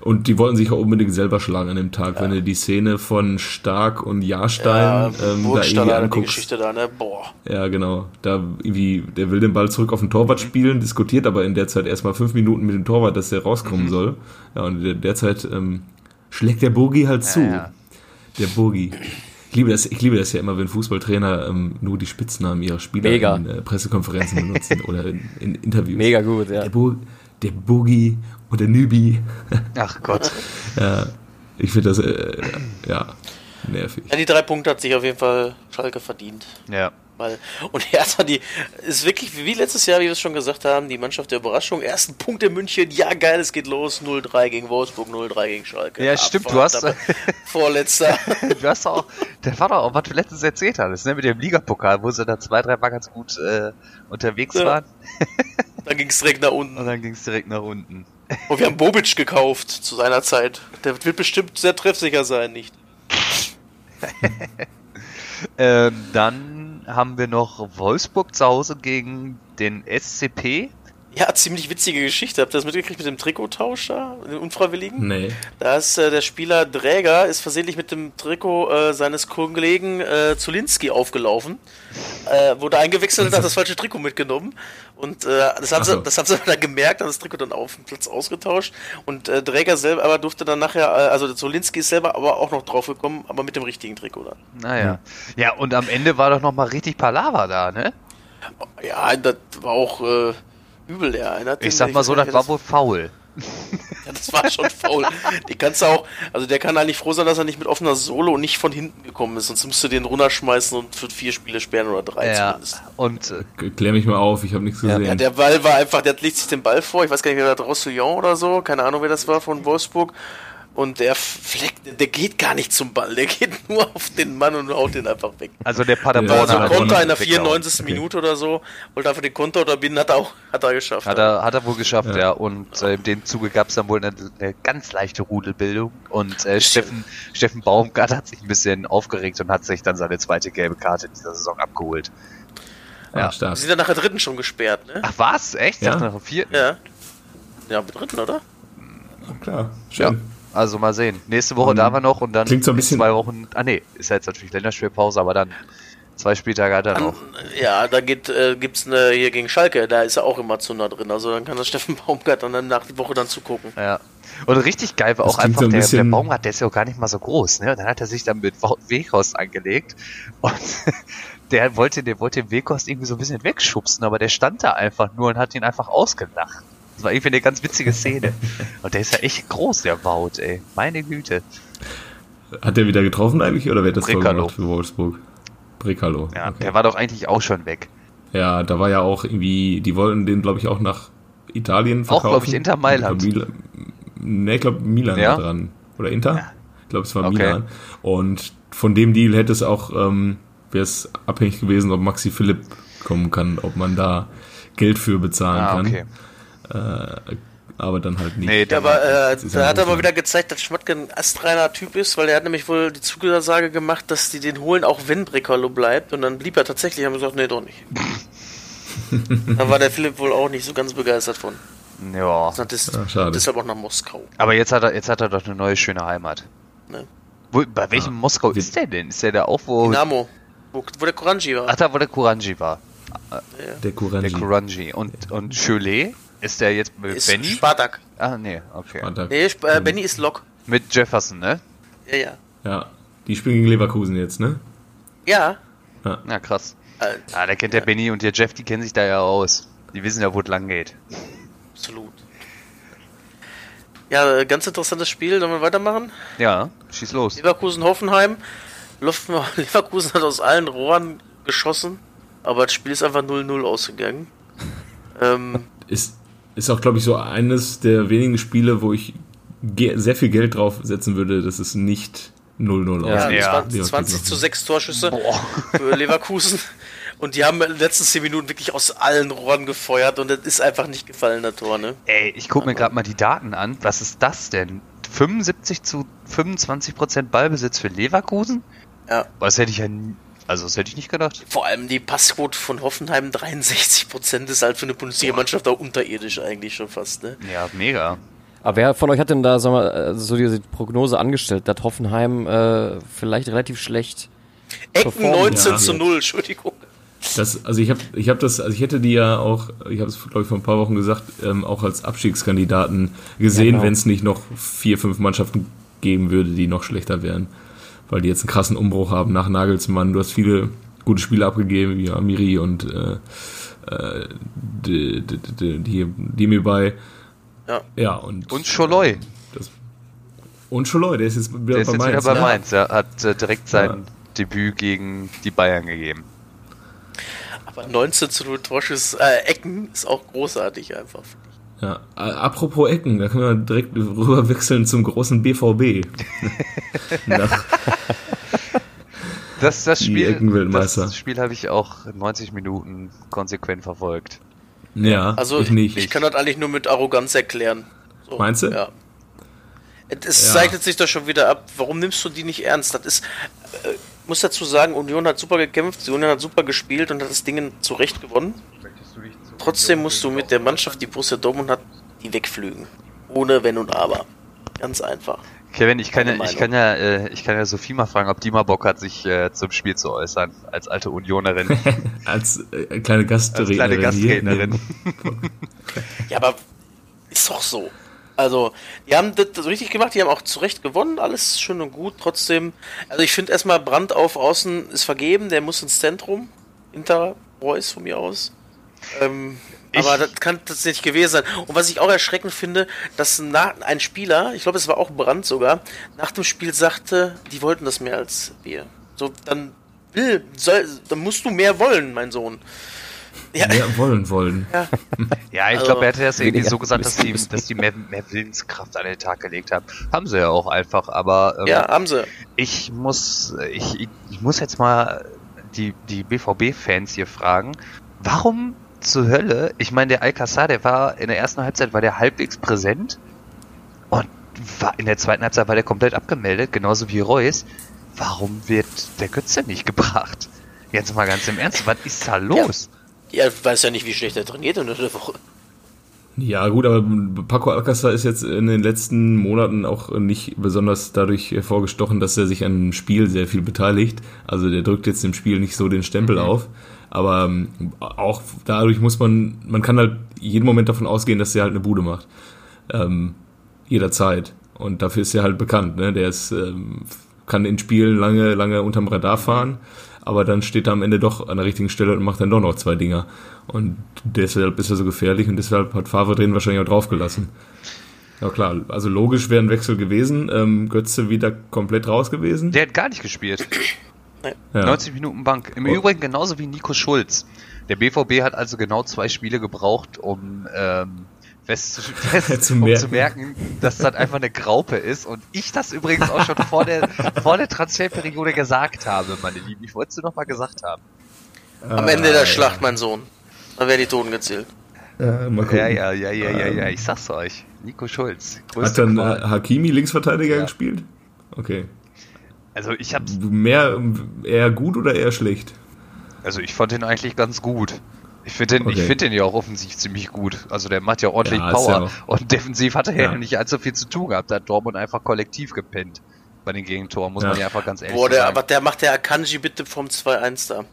A: Und die wollten sich auch unbedingt selber schlagen an dem Tag, ja. wenn du die Szene von Stark und Jahrstein
B: ja, ähm, da irgendwie anguckst. Die Geschichte da, ne? Boah.
A: Ja, genau. Da irgendwie, der will den Ball zurück auf den Torwart mhm. spielen, diskutiert aber in der Zeit erstmal fünf Minuten mit dem Torwart, dass der rauskommen mhm. soll. Ja, und in der Zeit ähm, schlägt der Bogi halt zu. Ja, der Bogi. Ich liebe, das, ich liebe das ja immer, wenn Fußballtrainer ähm, nur die Spitznamen ihrer Spieler
D: Mega.
A: in äh, Pressekonferenzen benutzen oder in, in, Interviews.
D: Mega gut, ja.
A: Der, Bo der Boogie und der Nübi.
C: Ach Gott. [LAUGHS]
A: ja, ich finde das, äh, ja, nervig.
B: Ja, die drei Punkte hat sich auf jeden Fall Schalke verdient.
C: Ja.
B: Weil, und [LAUGHS] Hertha, die ist wirklich wie letztes Jahr, wie wir es schon gesagt haben, die Mannschaft der Überraschung. Ersten Punkt in München, ja geil, es geht los. 0-3 gegen Wolfsburg, 0-3 gegen Schalke.
C: Ja, stimmt, du hast.
B: Vorletzter. [LAUGHS]
C: du hast auch, der war doch auch, was du letztens erzählt hattest, ne, mit dem Ligapokal, wo sie da zwei, drei Mal ganz gut äh, unterwegs ja. waren.
B: Dann ging es direkt nach unten.
C: Und dann ging es direkt nach unten.
B: Und wir haben Bobic gekauft zu seiner Zeit. Der wird bestimmt sehr treffsicher sein, nicht? [LAUGHS]
C: ähm, dann haben wir noch Wolfsburg zu Hause gegen den SCP.
B: Ja, ziemlich witzige Geschichte. Habt ihr das mitgekriegt mit dem Trikottausch da, den Unfreiwilligen?
A: Nee.
B: Da ist äh, der Spieler Dräger ist versehentlich mit dem Trikot äh, seines Kollegen äh, Zulinski aufgelaufen. Äh, wurde eingewechselt und hat das falsche Trikot mitgenommen. Und äh, das, haben so. sie, das haben sie dann gemerkt, haben das Trikot dann auf dem Platz ausgetauscht. Und äh, Dräger selber aber durfte dann nachher, äh, also Zulinski ist selber aber auch noch drauf gekommen, aber mit dem richtigen Trikot dann.
C: Naja. Ja, und am Ende war doch noch mal richtig Palaver da, ne?
B: Ja, das war auch. Äh, übel der einer.
C: Ich sag mal so, das war wohl faul.
B: Ja, das war schon faul. Die kannst du auch, also der kann eigentlich froh sein, dass er nicht mit offener Solo und nicht von hinten gekommen ist, sonst musst du den runterschmeißen und für vier Spiele sperren oder drei
C: ja, zumindest. Und
A: äh, klär mich mal auf, ich habe nichts gesehen.
B: Ja, der Ball war einfach, der legt sich den Ball vor, ich weiß gar nicht, wer da Roussillon oder so, keine Ahnung, wer das war von Wolfsburg und der Fleck, der geht gar nicht zum Ball, der geht [LAUGHS] nur auf den Mann und haut den einfach weg.
C: Also der Paderborn.
B: Also ja, Konter in der 94. Okay. Minute oder so, wollte einfach den Konter unterbinden, hat er auch, hat er geschafft.
C: Hat er, hat er wohl geschafft, ja. ja. Und äh, in dem Zuge gab es dann wohl eine, eine, ganz leichte Rudelbildung und äh, Steffen, Steffen Baumgart hat sich ein bisschen aufgeregt und hat sich dann seine zweite gelbe Karte in dieser Saison abgeholt.
B: Ja, stark. Sie sind dann nach der dritten schon gesperrt, ne?
C: Ach was? Echt?
B: Ja. nach der vierten? Ja. Ja, mit dritten, oder?
A: klar, schön. Ja.
C: Also mal sehen. Nächste Woche um, da wir noch und dann
A: klingt so ein bisschen
C: zwei Wochen. Ah nee, ist ja jetzt natürlich Länderspielpause, aber dann zwei Spieltage hat er noch.
B: Ja, da geht, äh, gibt's eine hier gegen Schalke, da ist er auch immer zu nah drin. Also dann kann das [LAUGHS] Steffen Baumgart dann nach der Woche dann zugucken.
C: Ja. Und richtig geil war auch einfach so ein der, der Baumgart, der ist ja auch gar nicht mal so groß, ne? Und dann hat er sich dann mit Weghorst angelegt und [LAUGHS] der wollte, der wollte den Weghorst irgendwie so ein bisschen wegschubsen, aber der stand da einfach nur und hat ihn einfach ausgelacht. Das war irgendwie eine ganz witzige Szene. Und der ist ja echt groß, der Wout, ey. Meine Güte.
A: Hat der wieder getroffen eigentlich oder wer hat das Tor gemacht für Wolfsburg? Brekalo.
C: Ja, okay. der war doch eigentlich auch schon weg.
A: Ja, da war ja auch irgendwie, die wollten den, glaube ich, auch nach Italien verkaufen. Auch, glaube
C: ich, Inter Mailand.
A: Mil ne, ich glaube, Milan ja? war dran. Oder Inter? Ja. Ich glaube, es war okay. Milan. Und von dem Deal hätte es auch, ähm, wäre es abhängig gewesen, ob Maxi Philipp kommen kann, ob man da Geld für bezahlen ah, okay. Äh, aber dann halt nicht.
B: Nee, aber äh, da hat er mal wieder gezeigt, dass Schmatke ein astreiner Typ ist, weil er hat nämlich wohl die Zugesage gemacht, dass die den holen, auch wenn Breckerlo bleibt. Und dann blieb er tatsächlich, haben gesagt, nee, doch nicht. [LAUGHS] da war der Philipp wohl auch nicht so ganz begeistert von.
C: Ja.
B: Das ist, ja schade. deshalb auch nach Moskau.
C: Aber jetzt hat er, jetzt hat er doch eine neue schöne Heimat. Ne? Wo, bei welchem ah, Moskau ist der denn? Ist der da auch wo?
B: Dynamo. Wo, wo der Kuranji war.
C: Ach, da wo der Kuranji war.
A: Der Kuranji.
C: Der Kuranji. Und, und Cholet? Ist der jetzt mit ist Benny?
B: Spartak.
C: Ah, nee, okay. Spartak.
B: Nee, Sp äh, Benny ist Lok.
C: Mit Jefferson, ne?
B: Ja, ja.
A: Ja, die spielen gegen Leverkusen jetzt, ne?
B: Ja.
C: Ja, ja krass. Alter. Ah, der kennt der Benny und der Jeff, die kennen sich da ja aus. Die wissen ja, wo es lang geht.
B: Absolut. Ja, ganz interessantes Spiel. Sollen wir weitermachen?
C: Ja, schieß los.
B: Leverkusen-Hoffenheim. [LAUGHS] Leverkusen hat aus allen Rohren geschossen, aber das Spiel ist einfach 0-0 ausgegangen. [LAUGHS]
A: Ähm, ist, ist auch, glaube ich, so eines der wenigen Spiele, wo ich sehr viel Geld drauf setzen würde, dass es nicht 0-0
B: ja, ausgeht. Ja, 20, 20 zu 6 Torschüsse Boah. für Leverkusen. Und die haben in den letzten 10 Minuten wirklich aus allen Rohren gefeuert und das ist einfach nicht gefallen, der Tor, ne?
C: Ey, ich gucke mir gerade mal die Daten an. Was ist das denn? 75 zu 25 Prozent Ballbesitz für Leverkusen? Ja. Was hätte ich ja also das hätte ich nicht gedacht.
B: Vor allem die Passquote von Hoffenheim 63 Prozent ist halt für eine Bundesliga-Mannschaft auch unterirdisch eigentlich schon fast, ne?
C: Ja, mega.
D: Aber wer von euch hat denn da sag mal, äh, so diese Prognose angestellt, dass Hoffenheim äh, vielleicht relativ schlecht
B: Ecken 19 ja. zu 0, Entschuldigung.
A: Das, also ich habe ich hab das, also ich hätte die ja auch, ich habe es glaube ich vor ein paar Wochen gesagt, ähm, auch als Abstiegskandidaten gesehen, ja, genau. wenn es nicht noch vier, fünf Mannschaften geben würde, die noch schlechter wären. Weil die jetzt einen krassen Umbruch haben nach Nagelsmann. Du hast viele gute Spiele abgegeben, wie Amiri und äh, äh, die, die, die, die, die mir bei.
C: Ja. ja und. Und Scholoi.
A: und Scholoi, der ist jetzt
C: wieder der bei ist Mainz. Jetzt wieder bei Mainz, ja. Hat äh, direkt sein ja. Debüt gegen die Bayern gegeben.
B: Aber 19 zu 0 Torschuss, äh, Ecken ist auch großartig einfach.
A: Ja, apropos Ecken, da können wir direkt rüber wechseln zum großen BVB. [LAUGHS]
C: das, das Spiel, das Spiel habe ich auch 90 Minuten konsequent verfolgt.
A: Ja,
B: also ich nicht. Ich kann das eigentlich nur mit Arroganz erklären.
A: So, Meinst du?
B: Ja. Es ja. zeichnet sich doch schon wieder ab. Warum nimmst du die nicht ernst? Das ist, äh, muss dazu sagen, Union hat super gekämpft, Union hat super gespielt und hat das Ding zurecht gewonnen. Trotzdem musst du mit der Mannschaft, die Borussia Dortmund hat, die wegflügen. Ohne Wenn und Aber. Ganz einfach.
C: Kevin, ich kann, ja, ich kann ja, äh, ich kann ja Sophie mal fragen, ob die mal Bock hat, sich äh, zum Spiel zu äußern, als alte Unionerin. [LAUGHS]
A: als äh, kleine Gastrednerin.
C: Als kleine Gastrednerin. [LAUGHS]
B: ja, aber ist doch so. Also, die haben das richtig gemacht, die haben auch zu Recht gewonnen, alles schön und gut. Trotzdem, also ich finde erstmal Brand auf Außen ist vergeben, der muss ins Zentrum. Inter Reus von mir aus. Ähm, aber das kann das nicht gewesen sein. Und was ich auch erschreckend finde, dass nach, ein Spieler, ich glaube, es war auch Brand sogar, nach dem Spiel sagte, die wollten das mehr als wir. So, dann will, soll, dann musst du mehr wollen, mein Sohn.
A: Ja. Mehr wollen wollen.
C: Ja, [LAUGHS] ja ich also, glaube, er hätte das irgendwie so gesagt, dass die, dass die mehr, mehr Willenskraft an den Tag gelegt haben. Haben sie ja auch einfach, aber
B: ähm, ja, haben sie.
C: Ich muss, ich, ich muss jetzt mal die, die BVB-Fans hier fragen, warum zur Hölle? Ich meine, der Alcázar, der war in der ersten Halbzeit war der halbwegs präsent und war in der zweiten Halbzeit war der komplett abgemeldet, genauso wie Reus. Warum wird der Götze nicht gebracht? Jetzt mal ganz im Ernst, was ist da los?
B: Ja. Ja, ich weiß ja nicht, wie schlecht er trainiert in der Woche.
A: Ja, gut, aber Paco Alcázar ist jetzt in den letzten Monaten auch nicht besonders dadurch hervorgestochen, dass er sich an dem Spiel sehr viel beteiligt. Also der drückt jetzt dem Spiel nicht so den Stempel mhm. auf. Aber ähm, auch dadurch muss man, man kann halt jeden Moment davon ausgehen, dass er halt eine Bude macht. Ähm, jederzeit. Und dafür ist er halt bekannt. Ne? Der ist, ähm, kann in Spielen lange, lange unterm Radar fahren aber dann steht er am Ende doch an der richtigen Stelle und macht dann doch noch zwei Dinger. Und deshalb ist er so gefährlich und deshalb hat Favre den wahrscheinlich auch draufgelassen. Ja klar, also logisch wäre ein Wechsel gewesen. Ähm, Götze wieder komplett raus gewesen.
C: Der hat gar nicht gespielt. Ja. 90 Minuten Bank. Im oh. Übrigen genauso wie Nico Schulz. Der BVB hat also genau zwei Spiele gebraucht, um ähm, fest, [LAUGHS] fest zu, um merken. zu merken, dass das einfach eine Graupe ist. Und ich das übrigens auch schon vor der, vor der Transferperiode gesagt habe, meine Lieben. Ich wollte es noch mal gesagt haben.
B: Am Ende der Schlacht, mein Sohn. Dann werden die Toten gezählt.
C: Ja, ja, ja, ja, ja, ja, ja, ich sag's euch. Nico Schulz.
A: Hat dann äh, Hakimi Linksverteidiger ja. gespielt? Okay.
C: Also ich hab's.
A: Mehr, eher gut oder eher schlecht?
C: Also ich fand ihn eigentlich ganz gut. Ich finde den, okay. find den ja auch offensiv ziemlich gut. Also der macht ja ordentlich ja, Power. Ja und defensiv hat er ja. ja. nicht allzu viel zu tun gehabt. Da hat Dortmund einfach kollektiv gepennt. bei den Gegentoren, muss ja. man ja einfach ganz ehrlich
B: Boah, der, sagen. Aber der macht der Akanji bitte vom 2-1 da.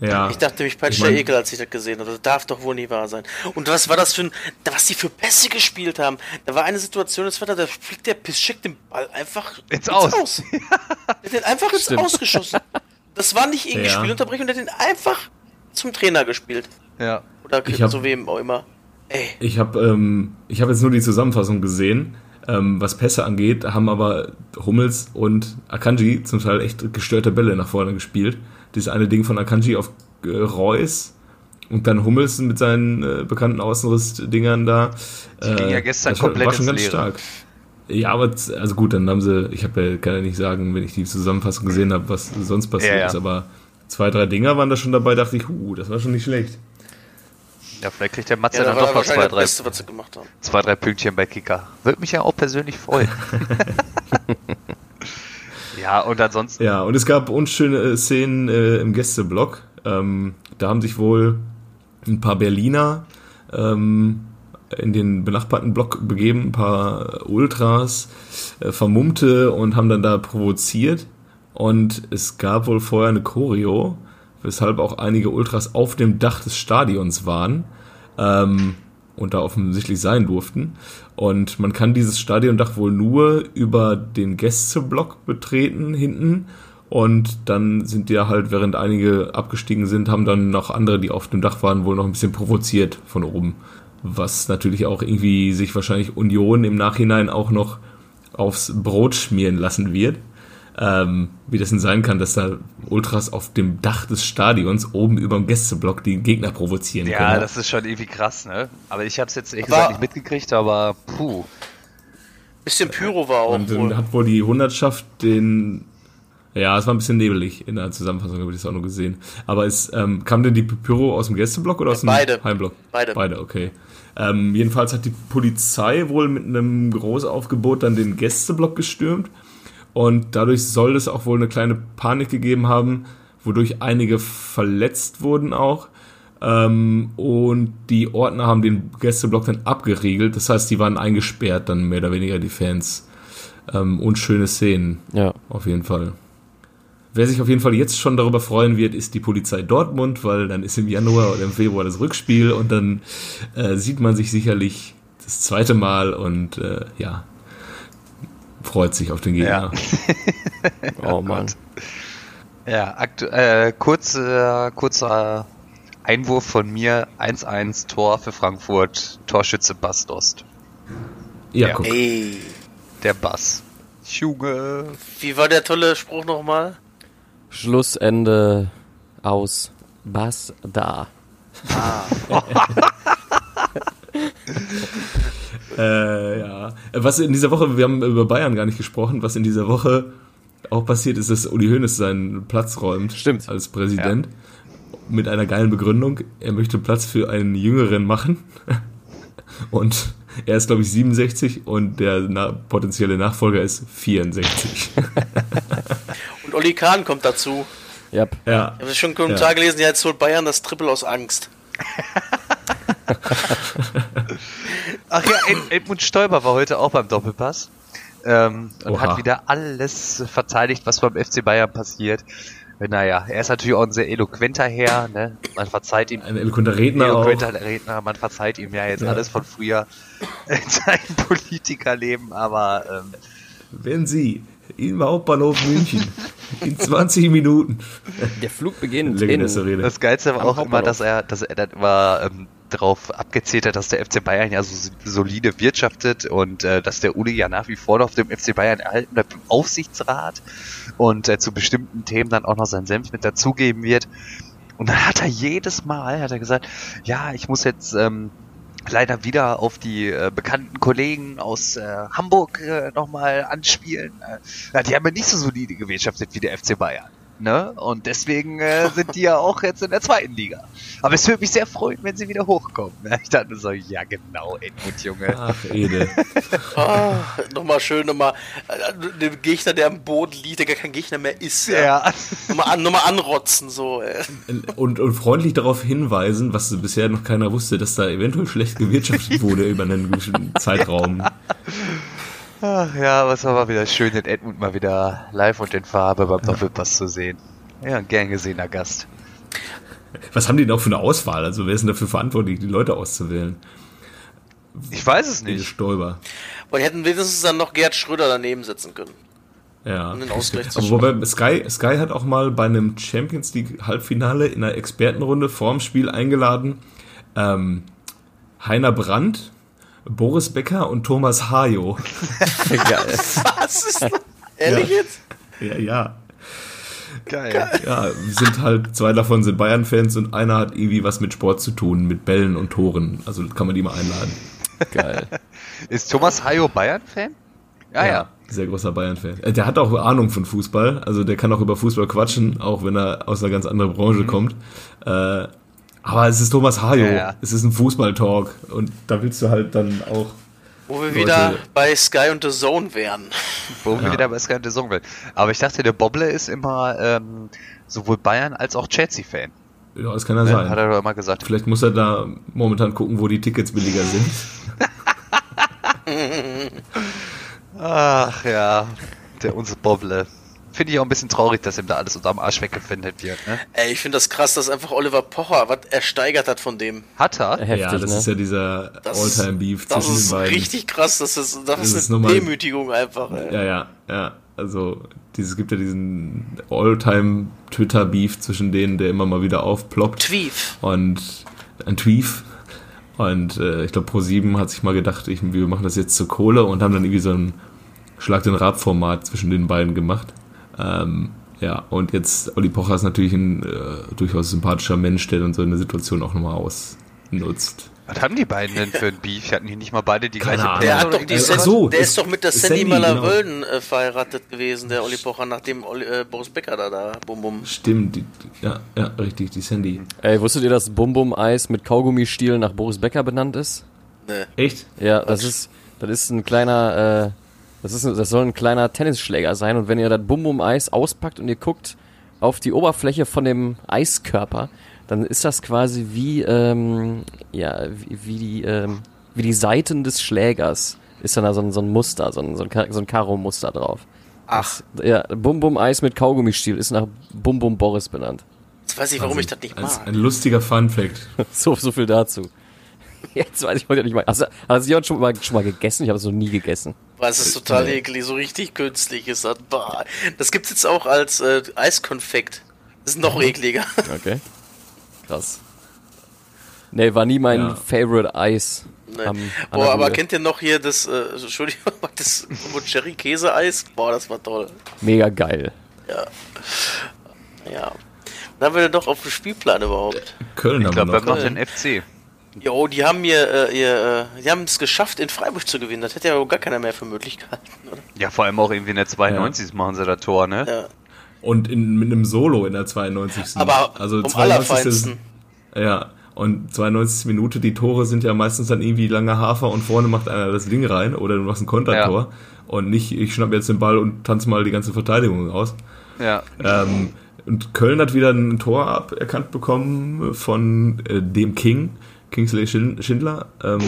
B: Ja. Ich dachte, mich peitscht ich mein, der Ekel, als ich das gesehen habe. Das darf doch wohl nie wahr sein. Und was war das für ein, was die für Pässe gespielt haben? Da war eine Situation, das war da, da fliegt der Piss, schickt den Ball einfach
C: ins, ins Aus. Aus. [LAUGHS]
B: der hat den einfach ins Stimmt. Aus geschossen. Das war nicht irgendwie ja. Spielunterbrechung, der hat den einfach zum Trainer gespielt.
C: Ja.
B: Oder ich hab, so wem auch immer.
A: Ey. Ich habe ähm, ich hab jetzt nur die Zusammenfassung gesehen. Ähm, was Pässe angeht, haben aber Hummels und Akanji zum Teil echt gestörte Bälle nach vorne gespielt. Dieses eine Ding von Akanji auf äh, Reus und dann Hummels mit seinen äh, bekannten Außenriss-Dingern da.
C: Die ging ja gestern das komplett war schon ganz Leere. stark.
A: Ja, aber also gut, dann haben sie, ich habe ja, kann ja nicht sagen, wenn ich die Zusammenfassung gesehen habe, was sonst passiert ja, ja. ist, aber zwei, drei Dinger waren da schon dabei, dachte ich, huh, das war schon nicht schlecht.
C: Ja, vielleicht kriegt der Matze ja, dann doch noch zwei, drei, Beste, zwei, drei Pünktchen bei Kicker. Würde mich ja auch persönlich freuen. [LAUGHS] [LAUGHS] ja, und ansonsten.
A: Ja, und es gab unschöne äh, Szenen äh, im Gästeblock. Ähm, da haben sich wohl ein paar Berliner ähm, in den benachbarten Block begeben, ein paar Ultras, äh, Vermummte und haben dann da provoziert. Und es gab wohl vorher eine Choreo, weshalb auch einige Ultras auf dem Dach des Stadions waren ähm, und da offensichtlich sein durften. Und man kann dieses Stadiondach wohl nur über den Gästeblock betreten hinten. Und dann sind die halt, während einige abgestiegen sind, haben dann noch andere, die auf dem Dach waren, wohl noch ein bisschen provoziert von oben was natürlich auch irgendwie sich wahrscheinlich Union im Nachhinein auch noch aufs Brot schmieren lassen wird. Ähm, wie das denn sein kann, dass da Ultras auf dem Dach des Stadions oben über dem Gästeblock die Gegner provozieren
C: ja,
A: können.
C: Ja, das ist schon irgendwie krass, ne? Aber ich habe es jetzt ehrlich gesagt nicht mitgekriegt, aber puh.
B: Bisschen Pyro war auch.
A: Und dann wohl. hat wohl die Hundertschaft den ja, es war ein bisschen nebelig in der Zusammenfassung, habe ich das auch nur gesehen. Aber es ähm, kam denn die Pyro aus dem Gästeblock oder aus dem
B: Beide.
A: Heimblock?
B: Beide.
A: Beide, okay. Ähm, jedenfalls hat die Polizei wohl mit einem Großaufgebot dann den Gästeblock gestürmt. Und dadurch soll es auch wohl eine kleine Panik gegeben haben, wodurch einige verletzt wurden auch. Ähm, und die Ordner haben den Gästeblock dann abgeriegelt. Das heißt, die waren eingesperrt, dann mehr oder weniger die Fans. Ähm, unschöne Szenen. Ja. Auf jeden Fall. Wer sich auf jeden Fall jetzt schon darüber freuen wird, ist die Polizei Dortmund, weil dann ist im Januar oder im Februar das Rückspiel und dann äh, sieht man sich sicherlich das zweite Mal und äh, ja, freut sich auf den Gegner.
C: Ja. [LAUGHS] oh Mann. Ja, äh, kurzer, kurzer Einwurf von mir, 1-1 Tor für Frankfurt, Torschütze Bastost.
B: Ja, ja. guck. Ey.
C: Der Bass. Junge.
B: Wie war der tolle Spruch nochmal?
D: Schlussende aus Bass da. Ah. [LAUGHS] [LAUGHS]
A: äh, ja. Was in dieser Woche, wir haben über Bayern gar nicht gesprochen, was in dieser Woche auch passiert ist, dass Uli Hoeneß seinen Platz räumt.
C: Stimmt.
A: Als Präsident. Ja. Mit einer geilen Begründung. Er möchte Platz für einen Jüngeren machen. [LAUGHS] Und er ist, glaube ich, 67 und der na potenzielle Nachfolger ist 64. [LAUGHS]
B: und Oli Kahn kommt dazu.
A: Yep. Ja.
B: Ich habe schon Kommentar ja. gelesen, jetzt holt Bayern das Triple aus Angst. [LAUGHS] [LAUGHS]
C: Ach ja, Ed Edmund Stoiber war heute auch beim Doppelpass. Ähm, und Oha. hat wieder alles verteidigt, was beim FC Bayern passiert. Naja, er ist natürlich auch ein sehr eloquenter Herr, ne? Man verzeiht ihm.
A: Ein eloquenter Redner.
C: Eloquenter auch. Redner, man verzeiht ihm ja jetzt ja. alles von früher in seinem Politikerleben, aber ähm,
A: wenn Sie im Hauptbahnhof München in 20 Minuten.
D: Der Flug beginnt.
C: In, das Geilste war auch immer, dass er, dass er dann immer ähm, darauf abgezählt hat, dass der FC Bayern ja so solide wirtschaftet und äh, dass der Uli ja nach wie vor auf dem FC Bayern erhalten bleibt im Aufsichtsrat und äh, zu bestimmten Themen dann auch noch seinen Senf mit dazugeben wird. Und dann hat er jedes Mal, hat er gesagt, ja, ich muss jetzt ähm, leider wieder auf die äh, bekannten Kollegen aus äh, Hamburg äh, nochmal anspielen. Äh, die haben ja nicht so solide gewirtschaftet wie der FC Bayern. Ne? Und deswegen äh, sind die ja auch jetzt in der zweiten Liga. Aber es würde mich sehr freuen, wenn sie wieder hochkommen. [LAUGHS] Ich dachte so, ja genau, Edmund Junge.
A: Ach, Ede.
B: oh, [LAUGHS] nochmal schön, nochmal äh, den Gegner, der am Boden liegt, der gar kein Gegner mehr ist. Ja. ja. Nochmal, an, nochmal anrotzen, so. Ey.
A: Und, und freundlich darauf hinweisen, was bisher noch keiner wusste, dass da eventuell schlecht gewirtschaftet wurde über einen gewissen Zeitraum. [LAUGHS]
C: Ach ja, was war mal wieder schön, den Edmund mal wieder live und in Farbe beim Doppelpass zu sehen. Ja, ein gern gesehener Gast.
A: Was haben die noch für eine Auswahl? Also wer ist denn dafür verantwortlich, die Leute auszuwählen?
C: Ich weiß es nicht.
A: Stolber.
B: Und hätten wenigstens dann noch Gerd Schröder daneben setzen können.
A: Ja. Um Aber wobei Sky, Sky hat auch mal bei einem Champions League Halbfinale in einer Expertenrunde vorm Spiel eingeladen ähm, Heiner Brandt, Boris Becker und Thomas Hajo. [LAUGHS]
B: Geil. Was ist das? Ehrlich ja. jetzt?
A: Ja, ja. Geil. Ja, sind halt, zwei davon sind Bayern-Fans und einer hat irgendwie was mit Sport zu tun, mit Bällen und Toren. Also kann man die mal einladen.
C: Geil. [LAUGHS] Ist Thomas Hayo Bayern-Fan?
A: Ja, ja, ja. Sehr großer Bayern-Fan. Äh, der hat auch Ahnung von Fußball. Also der kann auch über Fußball quatschen, auch wenn er aus einer ganz anderen Branche mhm. kommt. Äh, aber es ist Thomas Hayo. Ja, ja. Es ist ein Fußball-Talk. Und da willst du halt dann auch.
B: Wo wir Leute wieder bei Sky und The Zone wären.
C: Wo ja. wir wieder bei Sky und The Zone wären. Aber ich dachte, der Bobble ist immer ähm, sowohl Bayern als auch Chelsea-Fan.
A: Ja, das kann er sein.
C: Hat er doch immer gesagt.
A: Vielleicht muss er da momentan gucken, wo die Tickets billiger sind. [LAUGHS]
C: Ach ja, der uns Bobble finde ich auch ein bisschen traurig, dass ihm da alles unterm Arsch weggefindet wird. Ne?
B: Ey, ich finde das krass, dass einfach Oliver Pocher was ersteigert hat von dem.
C: Hat er?
A: Heftig, ja, das ne? ist ja dieser All-Time-Beef
B: zwischen den beiden. Das ist richtig krass, das ist, das, das ist eine ist Demütigung einfach. Ey.
A: Ja, ja, ja. Also, es gibt ja diesen All-Time-Twitter-Beef zwischen denen, der immer mal wieder aufploppt.
B: Tweef.
A: Und ein Tweef. Und äh, ich glaube, Pro7 hat sich mal gedacht, ich, wir machen das jetzt zur Kohle und haben dann irgendwie so ein Schlag den Rab-Format zwischen den beiden gemacht. Ähm, ja, und jetzt Olli Pocher ist natürlich ein äh, durchaus sympathischer Mensch, der dann so eine Situation auch nochmal ausnutzt.
C: Was haben die beiden denn für ein Beef? Hatten die nicht mal beide die Keine gleiche
B: Der, hat doch die äh, so, der ist doch mit der Sandy, Sandy Maler-Wölden genau. äh, verheiratet gewesen, der Olli Pocher, nachdem Olli, äh, Boris Becker da, da bum bum.
A: Stimmt, die, ja, ja, richtig, die Sandy.
D: Ey, wusstet ihr, dass Bum Bum Eis mit Kaugummistiel nach Boris Becker benannt ist?
A: Nee. Echt?
D: Ja, das ist, das ist ein kleiner, äh, das, ist, das soll ein kleiner Tennisschläger sein und wenn ihr das Bum-Bum-Eis auspackt und ihr guckt auf die Oberfläche von dem Eiskörper, dann ist das quasi wie, ähm, ja, wie, wie die, ähm, wie die Seiten des Schlägers. Ist dann da so ein, so ein Muster, so ein, so ein, so ein Karo-Muster drauf.
B: Ach.
D: Das, ja, Bum-Bum-Eis mit Kaugummistiel ist nach Bum-Bum Boris benannt.
B: Jetzt weiß ich, warum also, ich das nicht mag.
A: Ein lustiger Fun-Fact. [LAUGHS]
D: so, so viel dazu. [LAUGHS] Jetzt weiß ich heute nicht mal. Hast, hast du schon mal, schon mal gegessen? Ich habe es noch nie gegessen.
B: Was ist total eklig, so richtig künstlich ist das. Bah. Das gibt's jetzt auch als äh, Eiskonfekt. Das ist noch mhm. ekliger. [LAUGHS]
D: Okay. Krass. Nee, war nie mein ja. Favorite Eis.
B: Nee. Am, Boah, aber kennt ihr noch hier das, äh, Entschuldigung, [LAUGHS] das Cherry Käse Eis? Boah, das war toll.
D: Mega geil.
B: Ja. Ja. Dann haben wir denn doch auf dem Spielplan überhaupt?
C: Köln ich haben glaub, wir noch. Glaube, den FC.
B: Jo, die haben mir, äh, ihr, äh, die haben es geschafft, in Freiburg zu gewinnen. Das hätte ja gar keiner mehr für möglich gehalten, oder?
C: Ja, vor allem auch irgendwie in der 92. Ja. machen sie das Tor, ne? Ja.
A: Und in, mit einem Solo in der 92.
B: Aber also um 92.
A: Ja, und 92. Minute, die Tore sind ja meistens dann irgendwie langer Hafer und vorne macht einer das Ding rein oder du machst ein Kontertor. Ja. Und nicht, ich schnapp jetzt den Ball und tanze mal die ganze Verteidigung aus.
C: Ja.
A: Ähm, und Köln hat wieder ein Tor aberkannt bekommen von äh, dem King Kingsley Schindler. Ähm,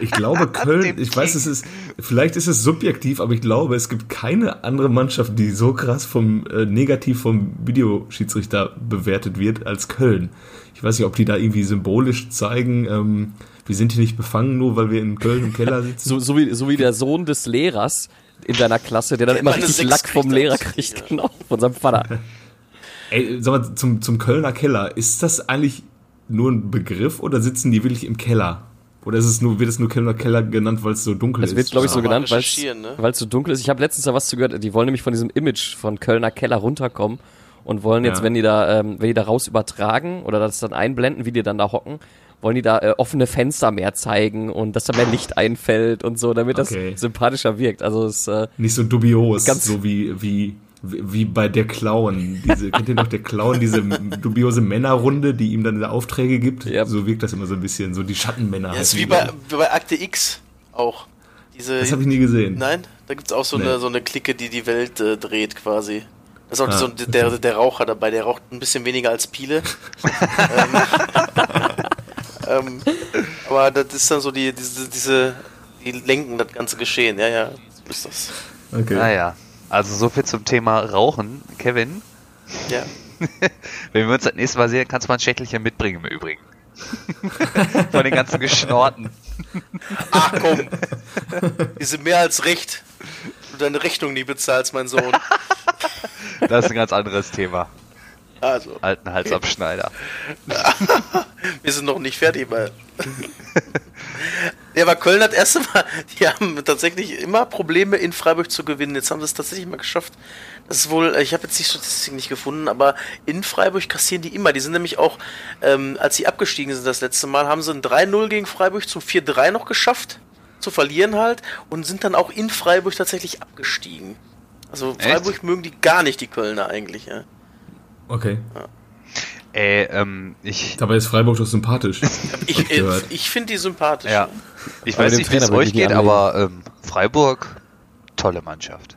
A: ich glaube, [LAUGHS] Köln, ich weiß, es ist, vielleicht ist es subjektiv, aber ich glaube, es gibt keine andere Mannschaft, die so krass vom, äh, negativ vom Videoschiedsrichter bewertet wird als Köln. Ich weiß nicht, ob die da irgendwie symbolisch zeigen, ähm, wir sind hier nicht befangen, nur weil wir in Köln im Keller sitzen. [LAUGHS]
D: So, so, wie, so wie der Sohn des Lehrers in deiner Klasse, der dann immer richtig Lack vom Lehrer kriegt, genau, von seinem Vater. [LAUGHS]
A: Ey, sag mal, zum, zum Kölner Keller, ist das eigentlich nur ein Begriff oder sitzen die wirklich im Keller? Oder ist es nur, wird es nur Keller, Keller genannt, weil es so dunkel
D: ist?
A: Es
D: wird, glaube ich, so genannt, weil es ne? so dunkel ist. Ich habe letztens da was zu gehört, die wollen nämlich von diesem Image von Kölner Keller runterkommen und wollen jetzt, ja. wenn die da, ähm, wenn die da raus übertragen oder das dann einblenden, wie die dann da hocken, wollen die da äh, offene Fenster mehr zeigen und dass da mehr Licht einfällt und so, damit okay. das sympathischer wirkt. Also es äh,
A: nicht so dubios, ganz so wie wie wie bei der Clown. Diese, kennt ihr noch der Clown, diese dubiose Männerrunde, die ihm dann Aufträge gibt? Ja. So wirkt das immer so ein bisschen, so die Schattenmänner. Ja,
B: halt ist wie bei, wie bei Akte X auch.
A: Diese, das habe ich nie gesehen.
B: Nein, da gibt es auch so, nee. eine, so eine Clique, die die Welt äh, dreht quasi. Das ist auch ah, so der, der Raucher dabei, der raucht ein bisschen weniger als Piele. [LAUGHS] ähm, [LAUGHS] ähm, aber das ist dann so die, diese, diese die lenken das ganze Geschehen. Ja, ja, so ist das.
C: Okay. Naja, also so viel zum Thema Rauchen. Kevin?
B: Ja. [LAUGHS]
C: Wenn wir uns das nächste Mal sehen, kannst du mal ein Schächtelchen mitbringen im Übrigen. [LAUGHS] Von den ganzen Geschnorten.
B: Ach komm. Die sind mehr als recht. Du deine Rechnung nie bezahlst, mein Sohn.
C: Das ist ein ganz anderes Thema.
B: Also.
C: Alten Halsabschneider. [LAUGHS]
B: Wir sind noch nicht fertig, weil. Ja, aber Köln hat erst Mal, [LAUGHS] die haben tatsächlich immer Probleme in Freiburg zu gewinnen. Jetzt haben sie es tatsächlich mal geschafft. Das ist wohl, ich habe jetzt die Statistik nicht gefunden, aber in Freiburg kassieren die immer. Die sind nämlich auch, ähm, als sie abgestiegen sind das letzte Mal, haben sie ein 3-0 gegen Freiburg zum 4-3 noch geschafft. Zu verlieren halt. Und sind dann auch in Freiburg tatsächlich abgestiegen. Also Freiburg Echt? mögen die gar nicht, die Kölner eigentlich, ja.
A: Okay.
C: Ja. Äh, ähm, ich.
A: Dabei ist Freiburg doch sympathisch. [LAUGHS]
B: ich ich, ich finde die sympathisch.
C: Ja. Ich weiß nicht, wie es euch geht, aber ähm, Freiburg, tolle Mannschaft.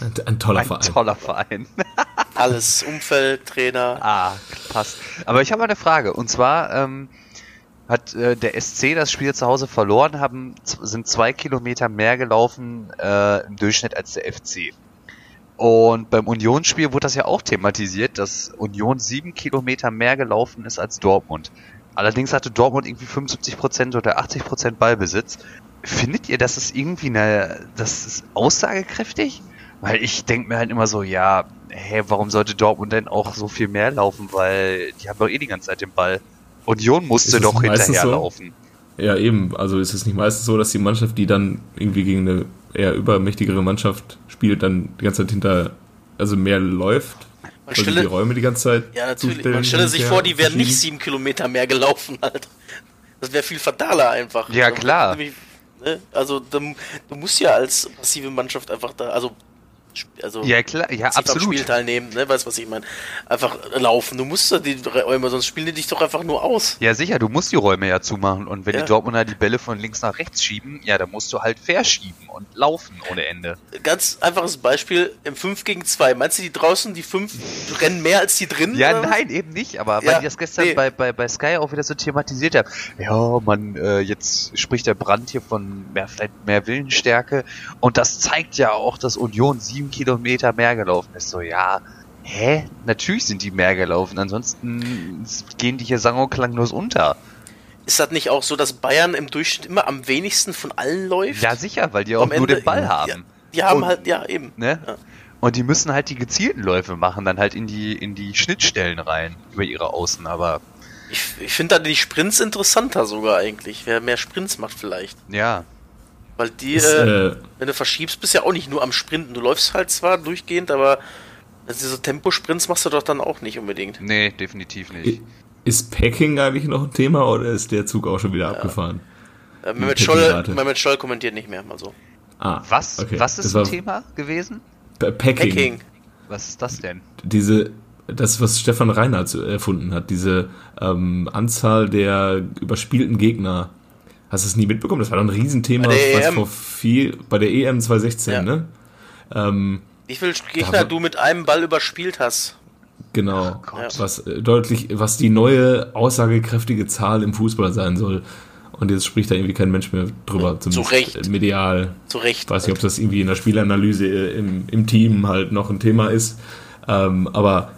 A: Ein, ein toller
C: ein
A: Verein.
C: toller Verein. [LAUGHS]
B: Alles, Umfeld, Trainer.
C: Ah, passt. Aber ich habe eine Frage. Und zwar ähm, hat äh, der SC das Spiel zu Hause verloren, haben, sind zwei Kilometer mehr gelaufen äh, im Durchschnitt als der FC. Und beim Unionsspiel wurde das ja auch thematisiert, dass Union sieben Kilometer mehr gelaufen ist als Dortmund. Allerdings hatte Dortmund irgendwie 75% oder 80% Ballbesitz. Findet ihr, das ist irgendwie eine, das ist aussagekräftig? Weil ich denke mir halt immer so, ja, hä, warum sollte Dortmund denn auch so viel mehr laufen? Weil die haben doch eh die ganze Zeit den Ball. Union musste doch hinterherlaufen.
A: So? Ja, eben. Also ist es nicht meistens so, dass die Mannschaft, die dann irgendwie gegen eine eher übermächtigere Mannschaft spielt, dann die ganze Zeit hinter, also mehr läuft. Man weil stelle, die Räume die ganze Zeit.
B: Ja, natürlich. Man stelle sich vor, die wären nicht sieben Kilometer mehr gelaufen, [LAUGHS] halt. Das wäre viel fataler einfach.
C: Ja, klar.
B: Ne? Also, du musst ja als passive Mannschaft einfach da, also also
C: ja klar, ja absolut.
B: Am Spiel teilnehmen, ne? Weißt was ich meine? Einfach laufen. Du musst ja die Räume, sonst spielen die dich doch einfach nur aus.
C: Ja sicher, du musst die Räume ja zumachen und wenn ja. die Dortmunder die Bälle von links nach rechts schieben, ja, dann musst du halt verschieben und laufen ohne Ende.
B: Ganz einfaches Beispiel im 5 gegen 2. Meinst du die draußen die 5 rennen mehr als die drin?
C: Ja, nein, eben nicht, aber ja, weil ich das gestern nee. bei, bei, bei Sky auch wieder so thematisiert habe. Ja, man, äh, jetzt spricht der Brand hier von mehr vielleicht mehr Willensstärke und das zeigt ja auch, dass Union sieben sieben Kilometer mehr gelaufen ist. So, ja, hä? Natürlich sind die mehr gelaufen, ansonsten gehen die hier sang- und klanglos unter.
B: Ist das nicht auch so, dass Bayern im Durchschnitt immer am wenigsten von allen läuft?
C: Ja, sicher, weil die auch nur den Ball haben. Ja,
B: die haben und, halt, ja, eben.
C: Ne? Ja. Und die müssen halt die gezielten Läufe machen, dann halt in die, in die Schnittstellen rein, über ihre Außen, aber.
B: Ich, ich finde da die Sprints interessanter sogar eigentlich. Wer mehr Sprints macht vielleicht.
C: Ja,
B: weil die, ist, äh, äh, wenn du verschiebst, bist du ja auch nicht nur am Sprinten. Du läufst halt zwar durchgehend, aber also diese Temposprints machst du doch dann auch nicht unbedingt.
C: Nee, definitiv nicht.
A: Ist Packing eigentlich noch ein Thema oder ist der Zug auch schon wieder ja. abgefahren?
B: Äh, Mehmet, Scholl, Mehmet Scholl kommentiert nicht mehr, mal so.
C: Ah, was? Okay. Was ist das ein Thema gewesen?
A: Packing. Packing.
C: Was ist das denn?
A: Diese, das, was Stefan Reinhardt erfunden hat, diese ähm, Anzahl der überspielten Gegner Hast du es nie mitbekommen? Das war doch ein Riesenthema was vor viel, bei der EM 2016, ja. ne? Ähm,
B: Wie viele Gegner du mit einem Ball überspielt hast.
A: Genau. Oh was äh, deutlich, was die neue aussagekräftige Zahl im Fußball sein soll. Und jetzt spricht da irgendwie kein Mensch mehr drüber,
B: zumindest Zu Recht.
A: medial.
B: Zu Recht.
A: Ich weiß nicht, ob das irgendwie in der Spielanalyse äh, im, im Team halt noch ein Thema ist. Ähm, aber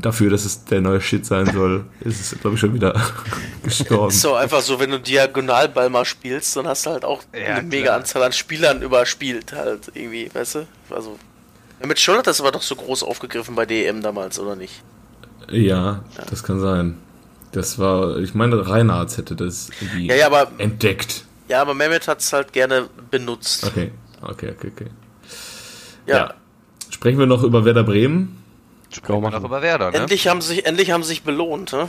A: dafür, dass es der neue Shit sein soll, ist es, glaube ich, schon wieder [LAUGHS] gestorben.
B: Ist so einfach so, wenn du Diagonalball mal spielst, dann hast du halt auch ja, eine mega Anzahl an Spielern überspielt, halt irgendwie, weißt du? Also. Mit Scholl hat das aber doch so groß aufgegriffen bei DM damals, oder nicht?
A: Ja, ja. das kann sein. Das war, ich meine, Reinhardt hätte das irgendwie
B: ja, ja, aber,
A: entdeckt.
B: Ja, aber Mehmet hat es halt gerne benutzt.
A: Okay, okay, okay, okay. Ja. ja. Sprechen wir noch über Werder Bremen?
C: Sprechen wir noch über Werder,
B: ne? Endlich haben sie sich, endlich haben sie sich belohnt, ne?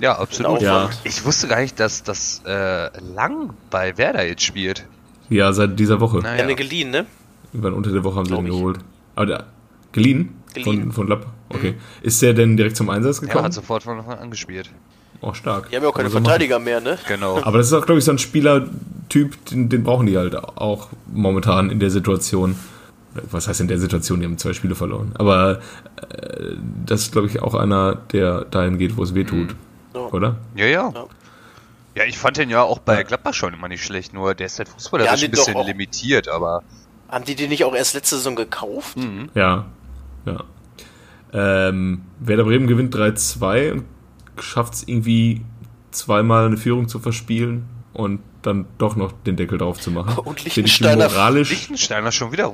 C: Ja, absolut. Ja. Ich wusste gar nicht, dass das äh, Lang bei Werder jetzt spielt.
A: Ja, seit dieser Woche.
B: Naja. Ja, eine geliehen, ne?
A: Irgendwann unter der Woche haben sie ihn geholt. Aber der, geliehen? geliehen? Von, von Lapp? Okay. Mhm. Ist der denn direkt zum Einsatz gekommen? Ja,
C: hat sofort von Anfang an gespielt.
A: Oh, stark.
B: Die haben ja auch keine also Verteidiger machen. mehr, ne?
C: Genau. [LAUGHS]
A: Aber das ist auch, glaube ich, so ein Spielertyp, den, den brauchen die halt auch momentan in der Situation was heißt in der Situation, die haben zwei Spiele verloren. Aber äh, das ist, glaube ich, auch einer, der dahin geht, wo es weh tut. Ja. Oder?
C: Ja, ja. ja. Ja, ich fand den ja auch bei Gladbach schon immer nicht schlecht, nur der ist halt fußballerisch ja, ein bisschen limitiert, aber.
B: Haben die den nicht auch erst letzte Saison gekauft?
A: Mhm. Ja, ja. Ähm, Werder Bremen gewinnt 3-2 und schafft es irgendwie zweimal eine Führung zu verspielen und dann doch noch den Deckel drauf zu machen. [LAUGHS]
B: Und Lichtensteiner,
C: moralisch Lichtensteiner schon wieder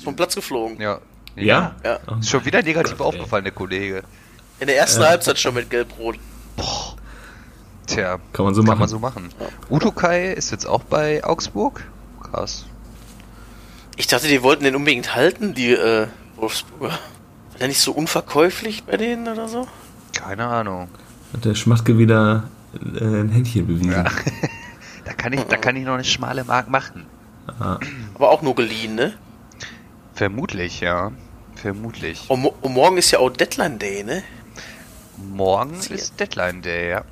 B: ist vom Platz geflogen.
C: Ja.
A: Ja?
C: ja. Ist schon wieder negativ Gott, aufgefallen, der Kollege.
B: In der ersten äh. Halbzeit schon mit Gelb-Rot.
C: Boah. Tja,
A: kann man so machen.
C: Kann man so machen. Ja. Udo Kai ist jetzt auch bei Augsburg. Krass.
B: Ich dachte, die wollten den unbedingt halten, die äh, Wolfsburger. War der nicht so unverkäuflich bei denen oder so?
C: Keine Ahnung.
A: Hat der Schmatke wieder äh, ein Händchen bewiesen. Ja. [LAUGHS]
C: da, kann ich, da kann ich noch eine schmale Mark machen.
B: Aha. Aber auch nur geliehen, ne?
C: Vermutlich, ja. Vermutlich.
B: Und, und morgen ist ja auch Deadline Day, ne?
C: Morgen ist Deadline Day, ja.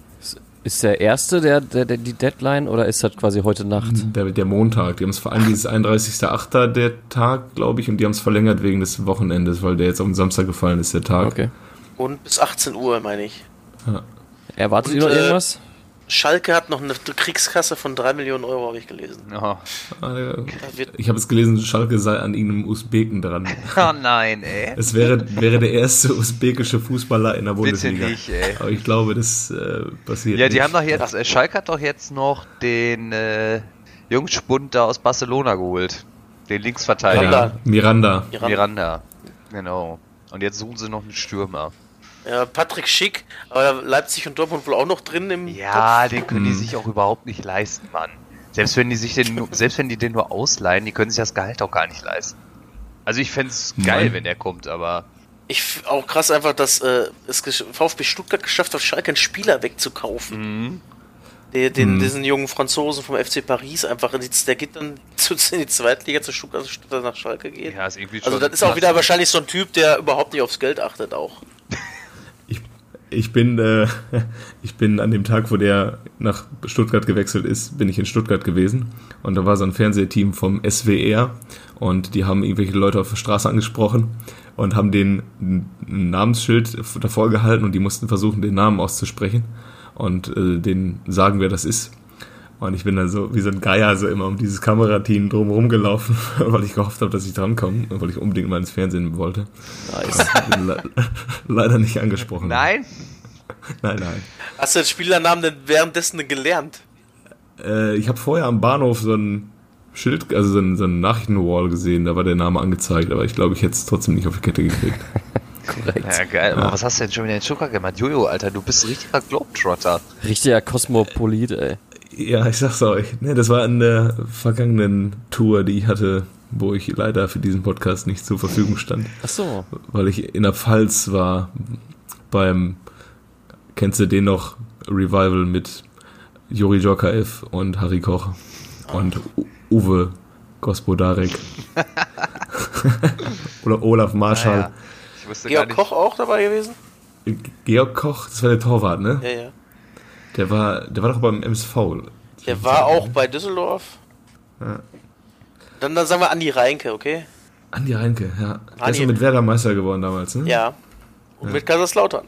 D: Ist der erste der, der, der, die Deadline oder ist das quasi heute Nacht?
A: Der, der Montag. Die haben es vor allem dieses 31.8. der Tag, glaube ich, und die haben es verlängert wegen des Wochenendes, weil der jetzt auf den Samstag gefallen ist, der Tag.
D: Okay.
B: Und bis 18 Uhr, meine ich.
D: Ja. Erwartet ihr noch äh, irgendwas?
B: Schalke hat noch eine Kriegskasse von 3 Millionen Euro, habe ich gelesen. Oh.
A: Ich habe es gelesen, Schalke sei an irgendeinem Usbeken dran. [LAUGHS]
C: Oh nein, ey.
A: Es wäre, wäre der erste usbekische Fußballer in der Bundesliga.
C: Bitte nicht, ey.
A: Aber ich glaube, das äh, passiert
C: Ja, die
A: nicht.
C: haben doch jetzt, äh, Schalke hat doch jetzt noch den äh, Jungspund da aus Barcelona geholt. Den Linksverteidiger.
A: Ja, Miranda.
C: Miranda. Miranda. Genau. Und jetzt suchen sie noch einen Stürmer.
B: Ja, Patrick Schick, aber Leipzig und Dortmund wohl auch noch drin im
C: Ja, Topf. den können die hm. sich auch überhaupt nicht leisten, Mann. Selbst wenn die sich den nur, selbst wenn die den nur ausleihen, die können sich das Gehalt auch gar nicht leisten. Also ich fände es geil, Nein. wenn der kommt, aber.
B: Ich auch krass einfach, dass äh, es VfB Stuttgart geschafft hat, Schalke einen Spieler wegzukaufen. Mhm. Den, den, mhm. diesen jungen Franzosen vom FC Paris einfach, der geht dann [LAUGHS] zu, in die Zweitliga zu Stuttgart, Stuttgart nach Schalke geht.
C: Ja, ist irgendwie
B: schon Also das ist auch wieder wahrscheinlich so ein Typ, der überhaupt nicht aufs Geld achtet auch.
A: Ich bin, äh, [LAUGHS] ich bin an dem Tag, wo der nach Stuttgart gewechselt ist, bin ich in Stuttgart gewesen. Und da war so ein Fernsehteam vom SWR und die haben irgendwelche Leute auf der Straße angesprochen und haben den ein Namensschild davor gehalten und die mussten versuchen, den Namen auszusprechen und äh, den sagen, wer das ist. Und ich bin dann so wie so ein Geier so immer um dieses Kamerateam drumherum gelaufen, [LAUGHS] weil ich gehofft habe, dass ich drankomme und weil ich unbedingt mal ins Fernsehen wollte. Nice. Le leider nicht angesprochen.
C: Nein?
A: nein, nein.
B: Hast du den Spielernamen denn währenddessen gelernt?
A: Äh, ich habe vorher am Bahnhof so ein Schild, also so ein, so ein Nachrichtenwall gesehen, da war der Name angezeigt, aber ich glaube, ich hätte es trotzdem nicht auf die Kette gekriegt. [LAUGHS]
C: Korrekt. Ja, geil. Ja. Aber was hast du denn schon wieder in Stuttgart gemacht? Jojo, Alter, du bist ein richtiger Globetrotter.
D: Richtiger Kosmopolit, ey.
A: Ja, ich sag's euch. Ne, das war in der vergangenen Tour, die ich hatte, wo ich leider für diesen Podcast nicht zur Verfügung stand.
D: Ach so.
A: Weil ich in der Pfalz war beim, kennst du den noch, Revival mit Juri Jokaev und Harry Koch und Uwe Gospodarek. [LAUGHS] Oder Olaf Marschall. Ah,
B: ja. Georg Koch auch dabei gewesen?
A: Georg Koch, das war der Torwart, ne?
B: Ja, ja.
A: Der war, der war doch beim MSV.
B: Der war auch bei Düsseldorf. Ja. Dann, dann sagen wir Andi Reinke, okay?
A: Andi Reinke, ja. Der Andi. ist ja mit Werder Meister geworden damals, ne?
B: Ja. Und ja. mit Kaiserslautern.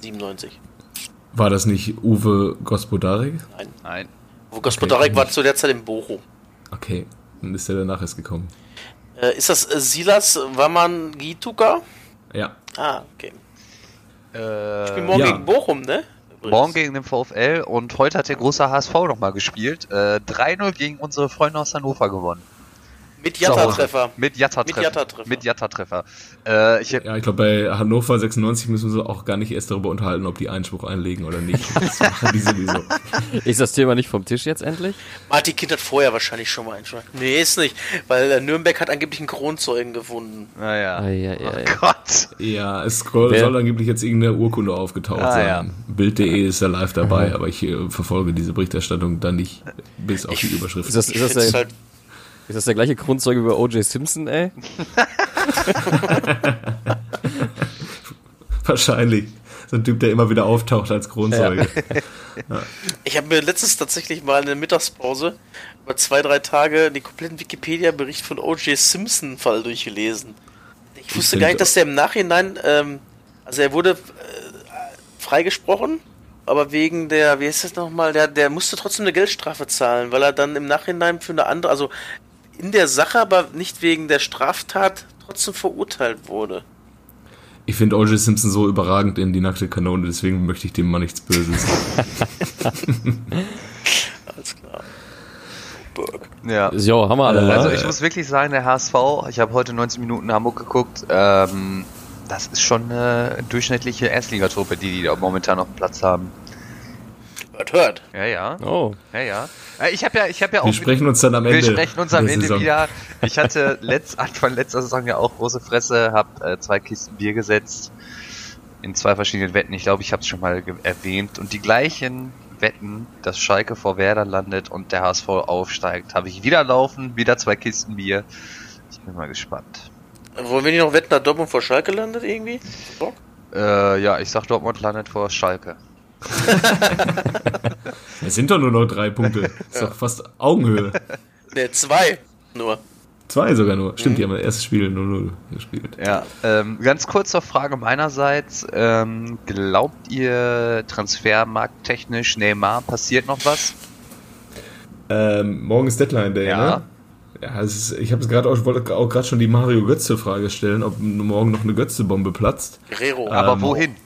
B: 97.
A: War das nicht Uwe Gospodarek?
B: Nein. Nein. Uwe Gospodarek okay. war zu der Zeit in Bochum.
A: Okay. Dann ist er danach erst gekommen.
B: Äh, ist das äh, Silas Waman Gituka?
A: Ja.
B: Ah, okay. Äh, Spielen morgen ja. gegen Bochum, ne?
C: Übrigens. Morgen gegen den VfL und heute hat der große HSV nochmal gespielt. Äh, 3-0 gegen unsere Freunde aus Hannover gewonnen.
B: Mit Jatta-Treffer.
C: Mit Jatta-Treffer. Mit Jatta-Treffer. Äh,
A: ich ja, ich glaube, bei Hannover 96 müssen wir uns auch gar nicht erst darüber unterhalten, ob die Einspruch einlegen oder nicht. [LAUGHS] Das machen die sowieso.
D: Ist das Thema nicht vom Tisch jetzt endlich?
B: Martin Kind hat vorher wahrscheinlich schon mal Einspruch. Nee, ist nicht, weil äh, Nürnberg hat angeblich einen Kronzeugen gefunden.
C: Naja.
D: Ah, ja, ja,
C: oh. Gott.
A: Ja, es soll Wer? angeblich jetzt irgendeine Urkunde aufgetaucht ah, sein. Ja. Bild.de ist ja live dabei, aber ich äh, verfolge diese Berichterstattung dann nicht bis auf ich, die Überschrift.
D: Ist das, ist das halt ist das der gleiche Grundzeuge wie O.J. Simpson, ey? [LAUGHS]
A: Wahrscheinlich. So ein Typ, der immer wieder auftaucht als Grundzeuge.
B: Ja. Ja. Ich habe mir letztens tatsächlich mal in der Mittagspause über zwei, drei Tage den kompletten Wikipedia-Bericht von O.J. Simpson-Fall durchgelesen. Ich wusste ich gar nicht, dass der im Nachhinein, ähm, also er wurde äh, freigesprochen aber wegen der, wie heißt das nochmal, der, der musste trotzdem eine Geldstrafe zahlen, weil er dann im Nachhinein für eine andere, also in der Sache, aber nicht wegen der Straftat trotzdem verurteilt wurde.
A: Ich finde O.J. Simpson so überragend in die nackte Kanone, deswegen möchte ich dem mal nichts Böses. [LAUGHS]
C: Alles klar. Ja. So, haben wir alle. Also ich muss wirklich sagen, der HSV, ich habe heute 19 Minuten Hamburg geguckt, ähm, das ist schon eine durchschnittliche Erstligatruppe, die die da momentan auf dem Platz haben.
B: Hört, hört.
C: Ja, ja. Oh. Ja, ja. Äh, ich habe ja, ich habe ja auch.
A: Wir sprechen uns dann am Ende.
C: Wir sprechen uns am Ende Saison. wieder. Ich hatte letzt, Anfang letzter Saison ja auch große Fresse, habe äh, zwei Kisten Bier gesetzt in zwei verschiedenen Wetten. Ich glaube, ich habe es schon mal erwähnt. Und die gleichen Wetten, dass Schalke vor Werder landet und der HSV aufsteigt, habe ich wieder laufen, wieder zwei Kisten Bier. Ich bin mal gespannt.
B: Wollen wir nicht noch wetten, dass Dortmund vor Schalke landet irgendwie?
C: Bock? Äh, ja, ich sag Dortmund landet vor Schalke. [LAUGHS]
A: Es sind doch nur noch drei Punkte. Ist doch fast Augenhöhe.
B: Ne, zwei nur.
A: Zwei sogar nur. Stimmt, mhm. die haben das erste Spiel 0-0 gespielt.
C: Ja, ähm, ganz kurze Frage meinerseits. Ähm, glaubt ihr, transfermarkttechnisch Neymar passiert noch was?
A: Ähm, morgen ist Deadline Day, ja. ne? Ja, ist, ich habe es gerade auch, wollte auch gerade schon die Mario Götze Frage stellen, ob morgen noch eine Götze Bombe platzt.
B: Guerrero.
C: Aber ähm, wohin?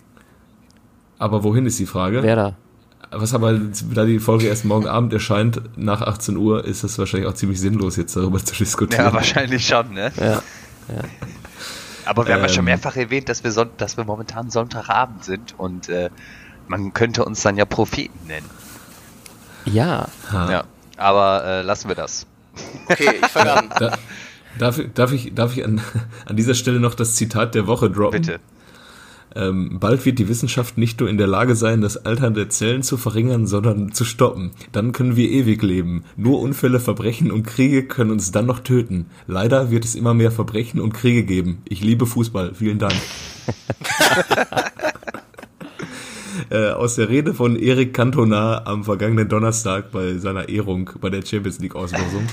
A: Aber wohin ist die Frage?
D: Wer da?
A: Was aber, da die Folge erst morgen Abend erscheint, nach 18 Uhr, ist es wahrscheinlich auch ziemlich sinnlos, jetzt darüber zu diskutieren.
C: Ja, wahrscheinlich schon, ne? Ja. ja. Aber wir ähm, haben ja schon ähm. mehrfach erwähnt, dass wir, dass wir momentan Sonntagabend sind und äh, man könnte uns dann ja Propheten nennen.
D: Ja.
C: Ha. Ja. Aber äh, lassen wir das.
B: Okay, ich fange an.
A: Da, darf, darf, ich, darf ich an, an dieser Stelle noch das Zitat der Woche droppen?
C: Bitte.
A: Ähm, bald wird die Wissenschaft nicht nur in der Lage sein, das Altern der Zellen zu verringern, sondern zu stoppen. Dann können wir ewig leben. Nur Unfälle, Verbrechen und Kriege können uns dann noch töten. Leider wird es immer mehr Verbrechen und Kriege geben. Ich liebe Fußball. Vielen Dank. [LAUGHS] äh, aus der Rede von Eric Cantona am vergangenen Donnerstag bei seiner Ehrung bei der Champions League Auslosung.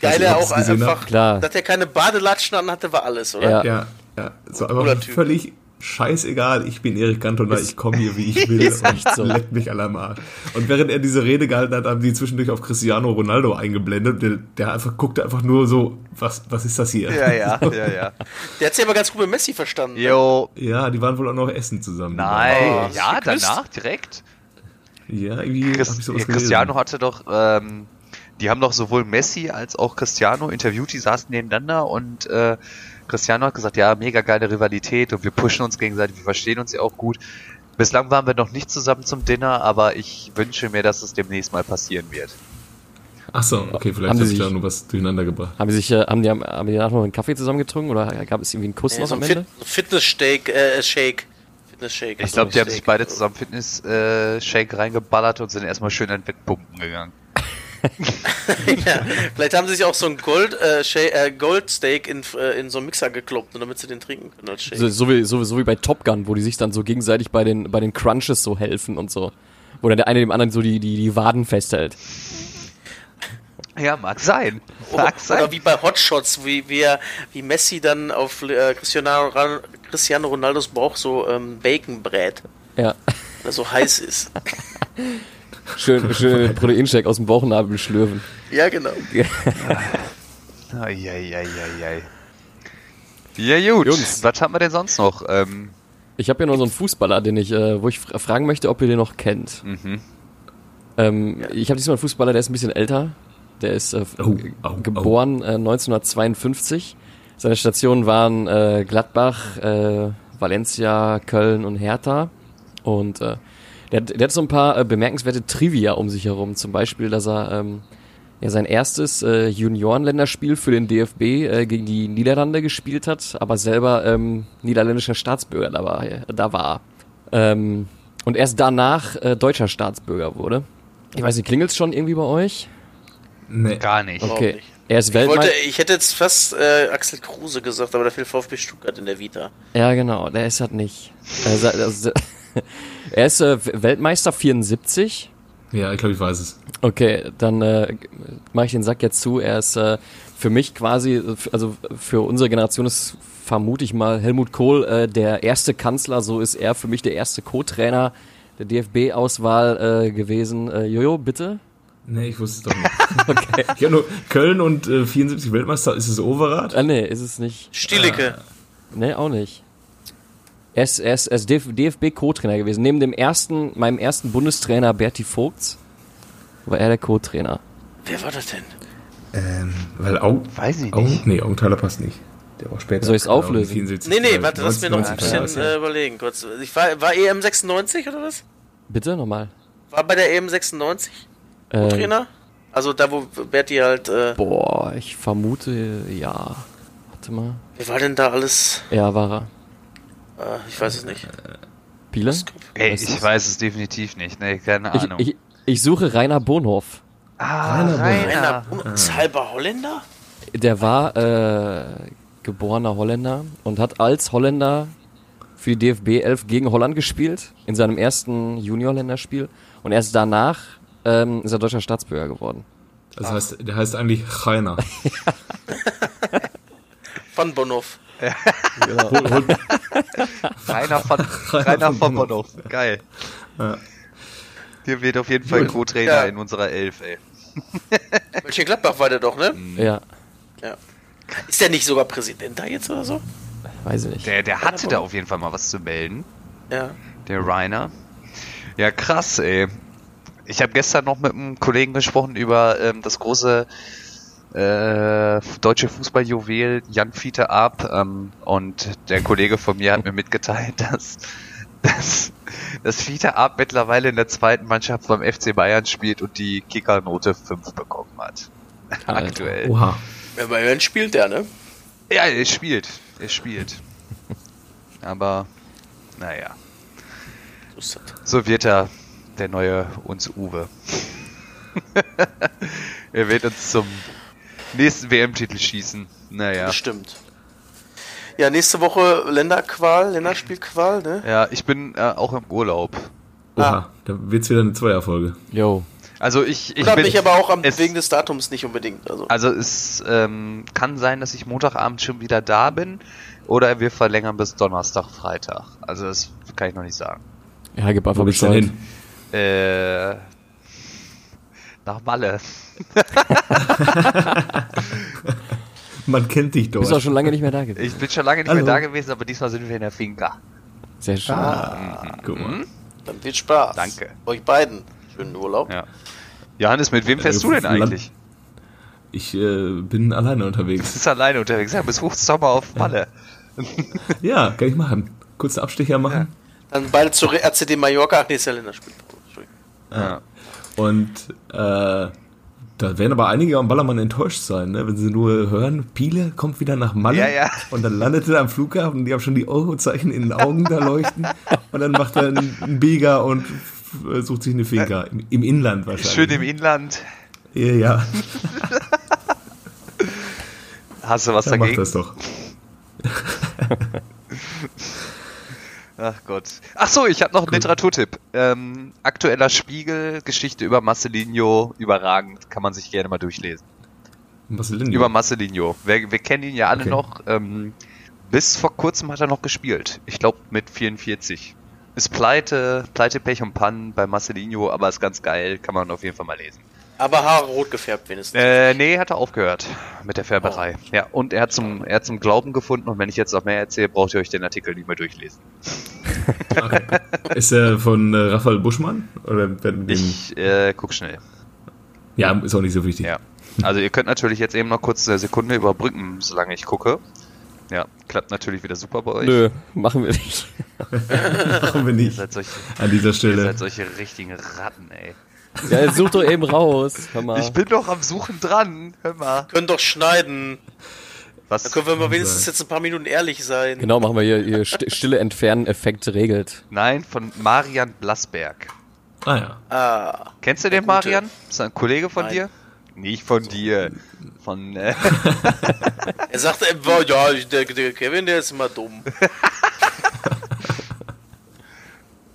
B: Geil, er auch einfach, Klar. dass er keine Badelatschen an hatte, war alles, oder?
A: Ja, ja. ja. So einfach völlig scheißegal, ich bin Erik Cantona, ich komme hier, wie ich [LAUGHS] will und so. leck mich aller Arsch. Und während er diese Rede gehalten hat, haben die zwischendurch auf Cristiano Ronaldo eingeblendet. Der, der einfach guckte einfach nur so, was, was ist das hier?
C: Ja, ja, ja, ja. [LAUGHS]
B: Der hat sich aber ganz gut mit Messi verstanden.
C: Ne? Jo.
A: Ja, die waren wohl auch noch essen zusammen.
C: Nein, oh, ja, danach direkt.
A: Ja, irgendwie
C: Chris, ich sowas Cristiano hatte doch, ähm, die haben doch sowohl Messi als auch Cristiano interviewt, die saßen nebeneinander und äh, Cristiano hat gesagt, ja, mega geile Rivalität und wir pushen uns gegenseitig, wir verstehen uns ja auch gut. Bislang waren wir noch nicht zusammen zum Dinner, aber ich wünsche mir, dass es demnächst mal passieren wird.
A: Ach so, okay, vielleicht haben ich da nur was durcheinander gebracht.
D: Haben, sie sich, äh, haben, die, haben die danach noch einen Kaffee zusammen getrunken oder gab es irgendwie einen Kuss
B: nee,
D: noch
B: so
D: am Ende?
B: Fitness-Shake, äh, Shake. Fitness-Shake.
C: Ich glaube, die haben sich beide zusammen Fitness-Shake reingeballert und sind erstmal schön an Wettpumpen gegangen. [LAUGHS]
B: ja, vielleicht haben sie sich auch so ein Gold, äh, äh, Goldsteak in, äh, in so einen Mixer gekloppt, damit sie den trinken können als
D: Shake. So, so, wie, so, so wie bei Top Gun, wo die sich dann so gegenseitig bei den, bei den Crunches so helfen und so. Wo dann der eine dem anderen so die, die, die Waden festhält.
C: Ja, mag sein.
B: Mag sein. Oder wie bei Hotshots, wie, wie, wie Messi dann auf äh, Cristiano, Cristiano Ronaldos Bauch so ähm, Bacon brät.
D: Ja.
B: Weil er so heiß ist. [LAUGHS]
D: Schön, schön Proteinshake aus dem Bauchnabel schlürfen.
B: Ja, genau. [LAUGHS]
C: Eieieiei. Ja gut, Jungs. was haben wir denn sonst noch? Ähm,
D: ich habe ja noch so einen Fußballer, den ich, äh, wo ich fragen möchte, ob ihr den noch kennt. Mhm. Ähm, ja. Ich habe diesmal einen Fußballer, der ist ein bisschen älter. Der ist äh, oh, oh, geboren oh. Äh, 1952. Seine Stationen waren äh, Gladbach, äh, Valencia, Köln und Hertha. Und äh, der, der hat so ein paar äh, bemerkenswerte Trivia um sich herum. Zum Beispiel, dass er ähm, ja sein erstes äh, Juniorenländerspiel für den DFB äh, gegen die Niederlande gespielt hat, aber selber ähm, niederländischer Staatsbürger da war. Da war. Ähm, und erst danach äh, deutscher Staatsbürger wurde. Ich weiß nicht, klingelt's schon irgendwie bei euch?
C: Nee. Gar nicht.
D: Okay.
B: Nicht.
D: Er ist Weltmeister.
B: Ich, ich hätte jetzt fast äh, Axel Kruse gesagt, aber da fehlt VfB Stuttgart in der Vita.
D: Ja, genau, der ist halt nicht. Also, [LAUGHS] er ist äh, Weltmeister 74.
A: Ja, ich glaube, ich weiß es.
D: Okay, dann äh, mache ich den Sack jetzt zu. Er ist äh, für mich quasi, also für unsere Generation ist vermute ich mal Helmut Kohl äh, der erste Kanzler, so ist er für mich der erste Co-Trainer der DFB-Auswahl äh, gewesen. Äh, Jojo, bitte?
A: Nee, ich wusste es doch nicht. [LAUGHS] okay. Ich habe nur Köln und äh, 74 Weltmeister. Ist es Overath?
D: Ah, nee, ist es nicht.
B: Stielicke.
D: Ah. Nee, auch nicht. Er ist, er ist, er ist DFB-Co-Trainer gewesen. Neben dem ersten, meinem ersten Bundestrainer Berti Vogts war er der Co-Trainer.
B: Wer war das denn?
A: Ähm, weil Augen,
C: Weiß ich nicht.
A: Augen, nee, Augenthaler passt nicht. Der war später.
D: Soll ich's auflösen?
A: 74,
B: Nee, nee, warte, lass mir noch ein
A: 90,
B: bisschen äh, überlegen. Kurz. Ich war, war EM 96 oder was?
D: Bitte nochmal.
B: War bei der EM 96
D: Ähm,
B: Trainer? Also da, wo Berti halt. Äh,
D: boah, ich vermute, ja. Warte mal.
B: wer war denn da alles?
D: Ja, war er.
B: Äh, ich weiß es nicht.
D: Biele?
C: Ey, ich weiß es definitiv nicht. Nee, keine
D: Ich,
C: Ahnung.
D: ich, ich suche Rainer Bonhoff.
C: ah,
A: Rainer
B: Rainer Brun- Ist halber Holländer?
D: Der war äh, geborener Holländer und hat als Holländer für die DFB 11 gegen Holland gespielt in seinem ersten Junior-Länderspiel und erst danach ähm, ist er deutscher Staatsbürger geworden.
A: Das heißt, der heißt eigentlich Rainer. [LAUGHS]
B: Von Bonhoff.
D: Genau.
A: Hol, hol, [LAUGHS]
C: Rainer von, Rainer von Bonhoff. Geil.
A: Ja.
C: Hier wird auf jeden Fall. Co-Trainer
B: Ja.
C: in unserer Elf, ey. [LAUGHS]
B: Mönchengladbach war der doch, ne?
D: Ja,
B: Ja. Ist der nicht sogar Präsident da jetzt oder so?
D: weiß ich nicht.
C: Der, der hatte da auf jeden Fall mal was zu melden.
B: Ja.
C: Der Rainer. Ja, krass, ey. Ich habe gestern noch mit einem Kollegen gesprochen über ähm, das große äh, deutsche Fußballjuwel Jan Fiete Ab ähm, und der Kollege von mir hat mir mitgeteilt, [LAUGHS] dass, dass, dass Fiete Ab mittlerweile in der zweiten Mannschaft beim FC Bayern spielt und die Kickernote 5 bekommen hat. [LAUGHS]
D: Alter.
C: Aktuell.
A: Oha.
B: Ja, bei Bayern spielt der, ne?
C: Ja, er spielt. Er spielt. [LAUGHS] Aber, naja.
B: So
C: wird er der neue uns Uwe. er wird uns zum nächsten WM-Titel schießen. Naja.
B: Bestimmt. Ja, nächste Woche Länderqual, Länderspielqual, ne?
C: Ja, ich bin äh, auch im Urlaub.
A: Oha.
B: Ah.
A: Da wird's wieder eine Zweierfolge.
D: Yo.
C: Also ich, ich
B: Wundert
C: bin,
B: mich aber auch am,
C: es-
B: wegen des Datums nicht unbedingt. Also.
C: Also es ähm, kann sein, dass ich Montagabend schon wieder da bin oder wir verlängern bis Donnerstag, Freitag. Also das kann ich noch nicht sagen.
D: Ja, gib einfach
A: Wo denn
D: Bescheid.
A: hin?
C: Äh, nach Malle. [LAUGHS]
A: Man kennt dich
D: Du bist auch schon lange nicht mehr da gewesen.
C: Ich bin schon lange nicht
A: Hallo.
C: mehr da gewesen, aber diesmal sind wir in der Finca.
D: Sehr schön.
A: Ah, guck mal.
B: Dann viel Spaß.
C: Danke.
B: Euch beiden. Schönen Urlaub.
C: Ja. Johannes, mit wem fährst
A: Äh,
C: du denn eigentlich?
A: Ich äh, bin alleine
C: Du
A: unterwegs.
C: bist alleine unterwegs. Ja, bis Hochsommer auf Malle. [LAUGHS]
A: Ja, kann ich machen. Kurzen Abstecher machen.
B: Dann beide zur RCD Mallorca. Ach nee, ist ja Länderspiel. Entschuldigung.
C: Ja.
A: Und äh, da werden aber einige am Ballermann enttäuscht sein, ne? wenn sie nur hören, Piele kommt wieder nach Malle
C: Ja, ja.
A: und dann landet er am Flughafen und die haben schon die Eurozeichen in den Augen da leuchten und dann macht er einen, Biega und sucht sich eine Finca. Im, im Inland wahrscheinlich.
C: Schön im Inland.
A: Ja, ja.
C: Hast du was
A: Dann
C: dagegen?
A: das doch. [LAUGHS]
C: Ach Gott. Ach so, ich habe noch einen Literaturtipp. Ähm, aktueller Spiegel, Geschichte über Marcelinho, überragend, kann man sich gerne mal durchlesen.
A: Denn
C: Über Marcelinho. Wir, wir kennen ihn ja alle
A: Okay.
C: noch. Ähm, bis vor kurzem hat er noch gespielt. Ich glaube mit 44. Ist pleite, pleite, Pech und Pannen bei Marcelinho, aber ist ganz geil, kann man auf jeden Fall mal lesen.
B: Aber Haare rot gefärbt wenigstens.
C: Äh, nee, hat er aufgehört mit der Färberei. Ja, und er hat zum, er hat zum Glauben gefunden und wenn ich jetzt noch mehr erzähle, braucht ihr euch den Artikel nicht mehr durchlesen. [LAUGHS]
A: Ist er von äh, Raphael Buschmann? Oder
C: Ich äh, guck schnell.
A: Ja, ist auch nicht so wichtig.
C: Ja. Also ihr könnt natürlich jetzt eben noch kurz eine Sekunde überbrücken, solange ich gucke. Ja, klappt natürlich wieder super bei euch.
D: Nö, machen wir nicht. [LAUGHS]
A: Machen wir
C: Ihr
A: nicht
C: seid solche,
A: an dieser
C: ihr
A: Stelle.
C: seid solche richtigen Ratten, ey.
D: Ja, such doch eben raus. Hör mal.
C: Ich bin doch am Suchen dran. Hör mal.
B: Können doch schneiden.
C: Was?
B: Da können wir mal wenigstens jetzt ein paar Minuten ehrlich sein.
D: Genau, machen wir hier, hier st- stille Entfernen-Effekt regelt.
C: Nein, von Marian Blasberg.
A: Ah ja.
B: Ah.
C: Kennst du den
B: gute.
C: Marian? Ist er ein Kollege von
B: Nein.
C: dir? Nicht von dir. Von, äh, [LAUGHS]
B: Er sagt immer, ja, ich- der, der Kevin, der ist immer dumm. [LAUGHS]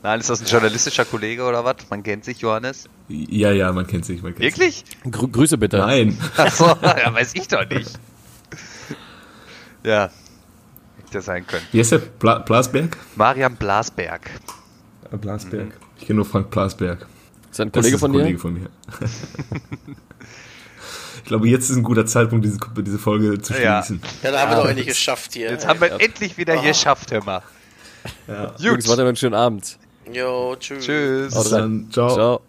C: Nein, ist das ein journalistischer Kollege oder was? Man kennt sich, Johannes.
A: Ja, ja, man kennt sich. Man kennt sich.
C: Wirklich?
D: Grü Grüße bitte.
A: Nein. [LAUGHS]
C: Achso, ja, weiß ich doch nicht. Ja. Hätte sein können.
A: Wie heißt der? Bla Blasberg?
C: Marian Blasberg.
A: Äh, Blasberg. Ich kenne nur Frank Plasberg.
D: Ist ein Kollege, ist ein
A: von, Kollege von mir. ich glaube, jetzt ist ein guter Zeitpunkt, diese, diese Folge zu schließen.
B: Ja, ja da haben wir doch endlich geschafft hier.
C: Jetzt haben wir ja. endlich wieder oh. geschafft, hör mal.
D: Ja. Jungs, warte noch einen schönen Abend.
B: Jo, tschüss.
C: Tschüss.
A: Ciao. Ciao.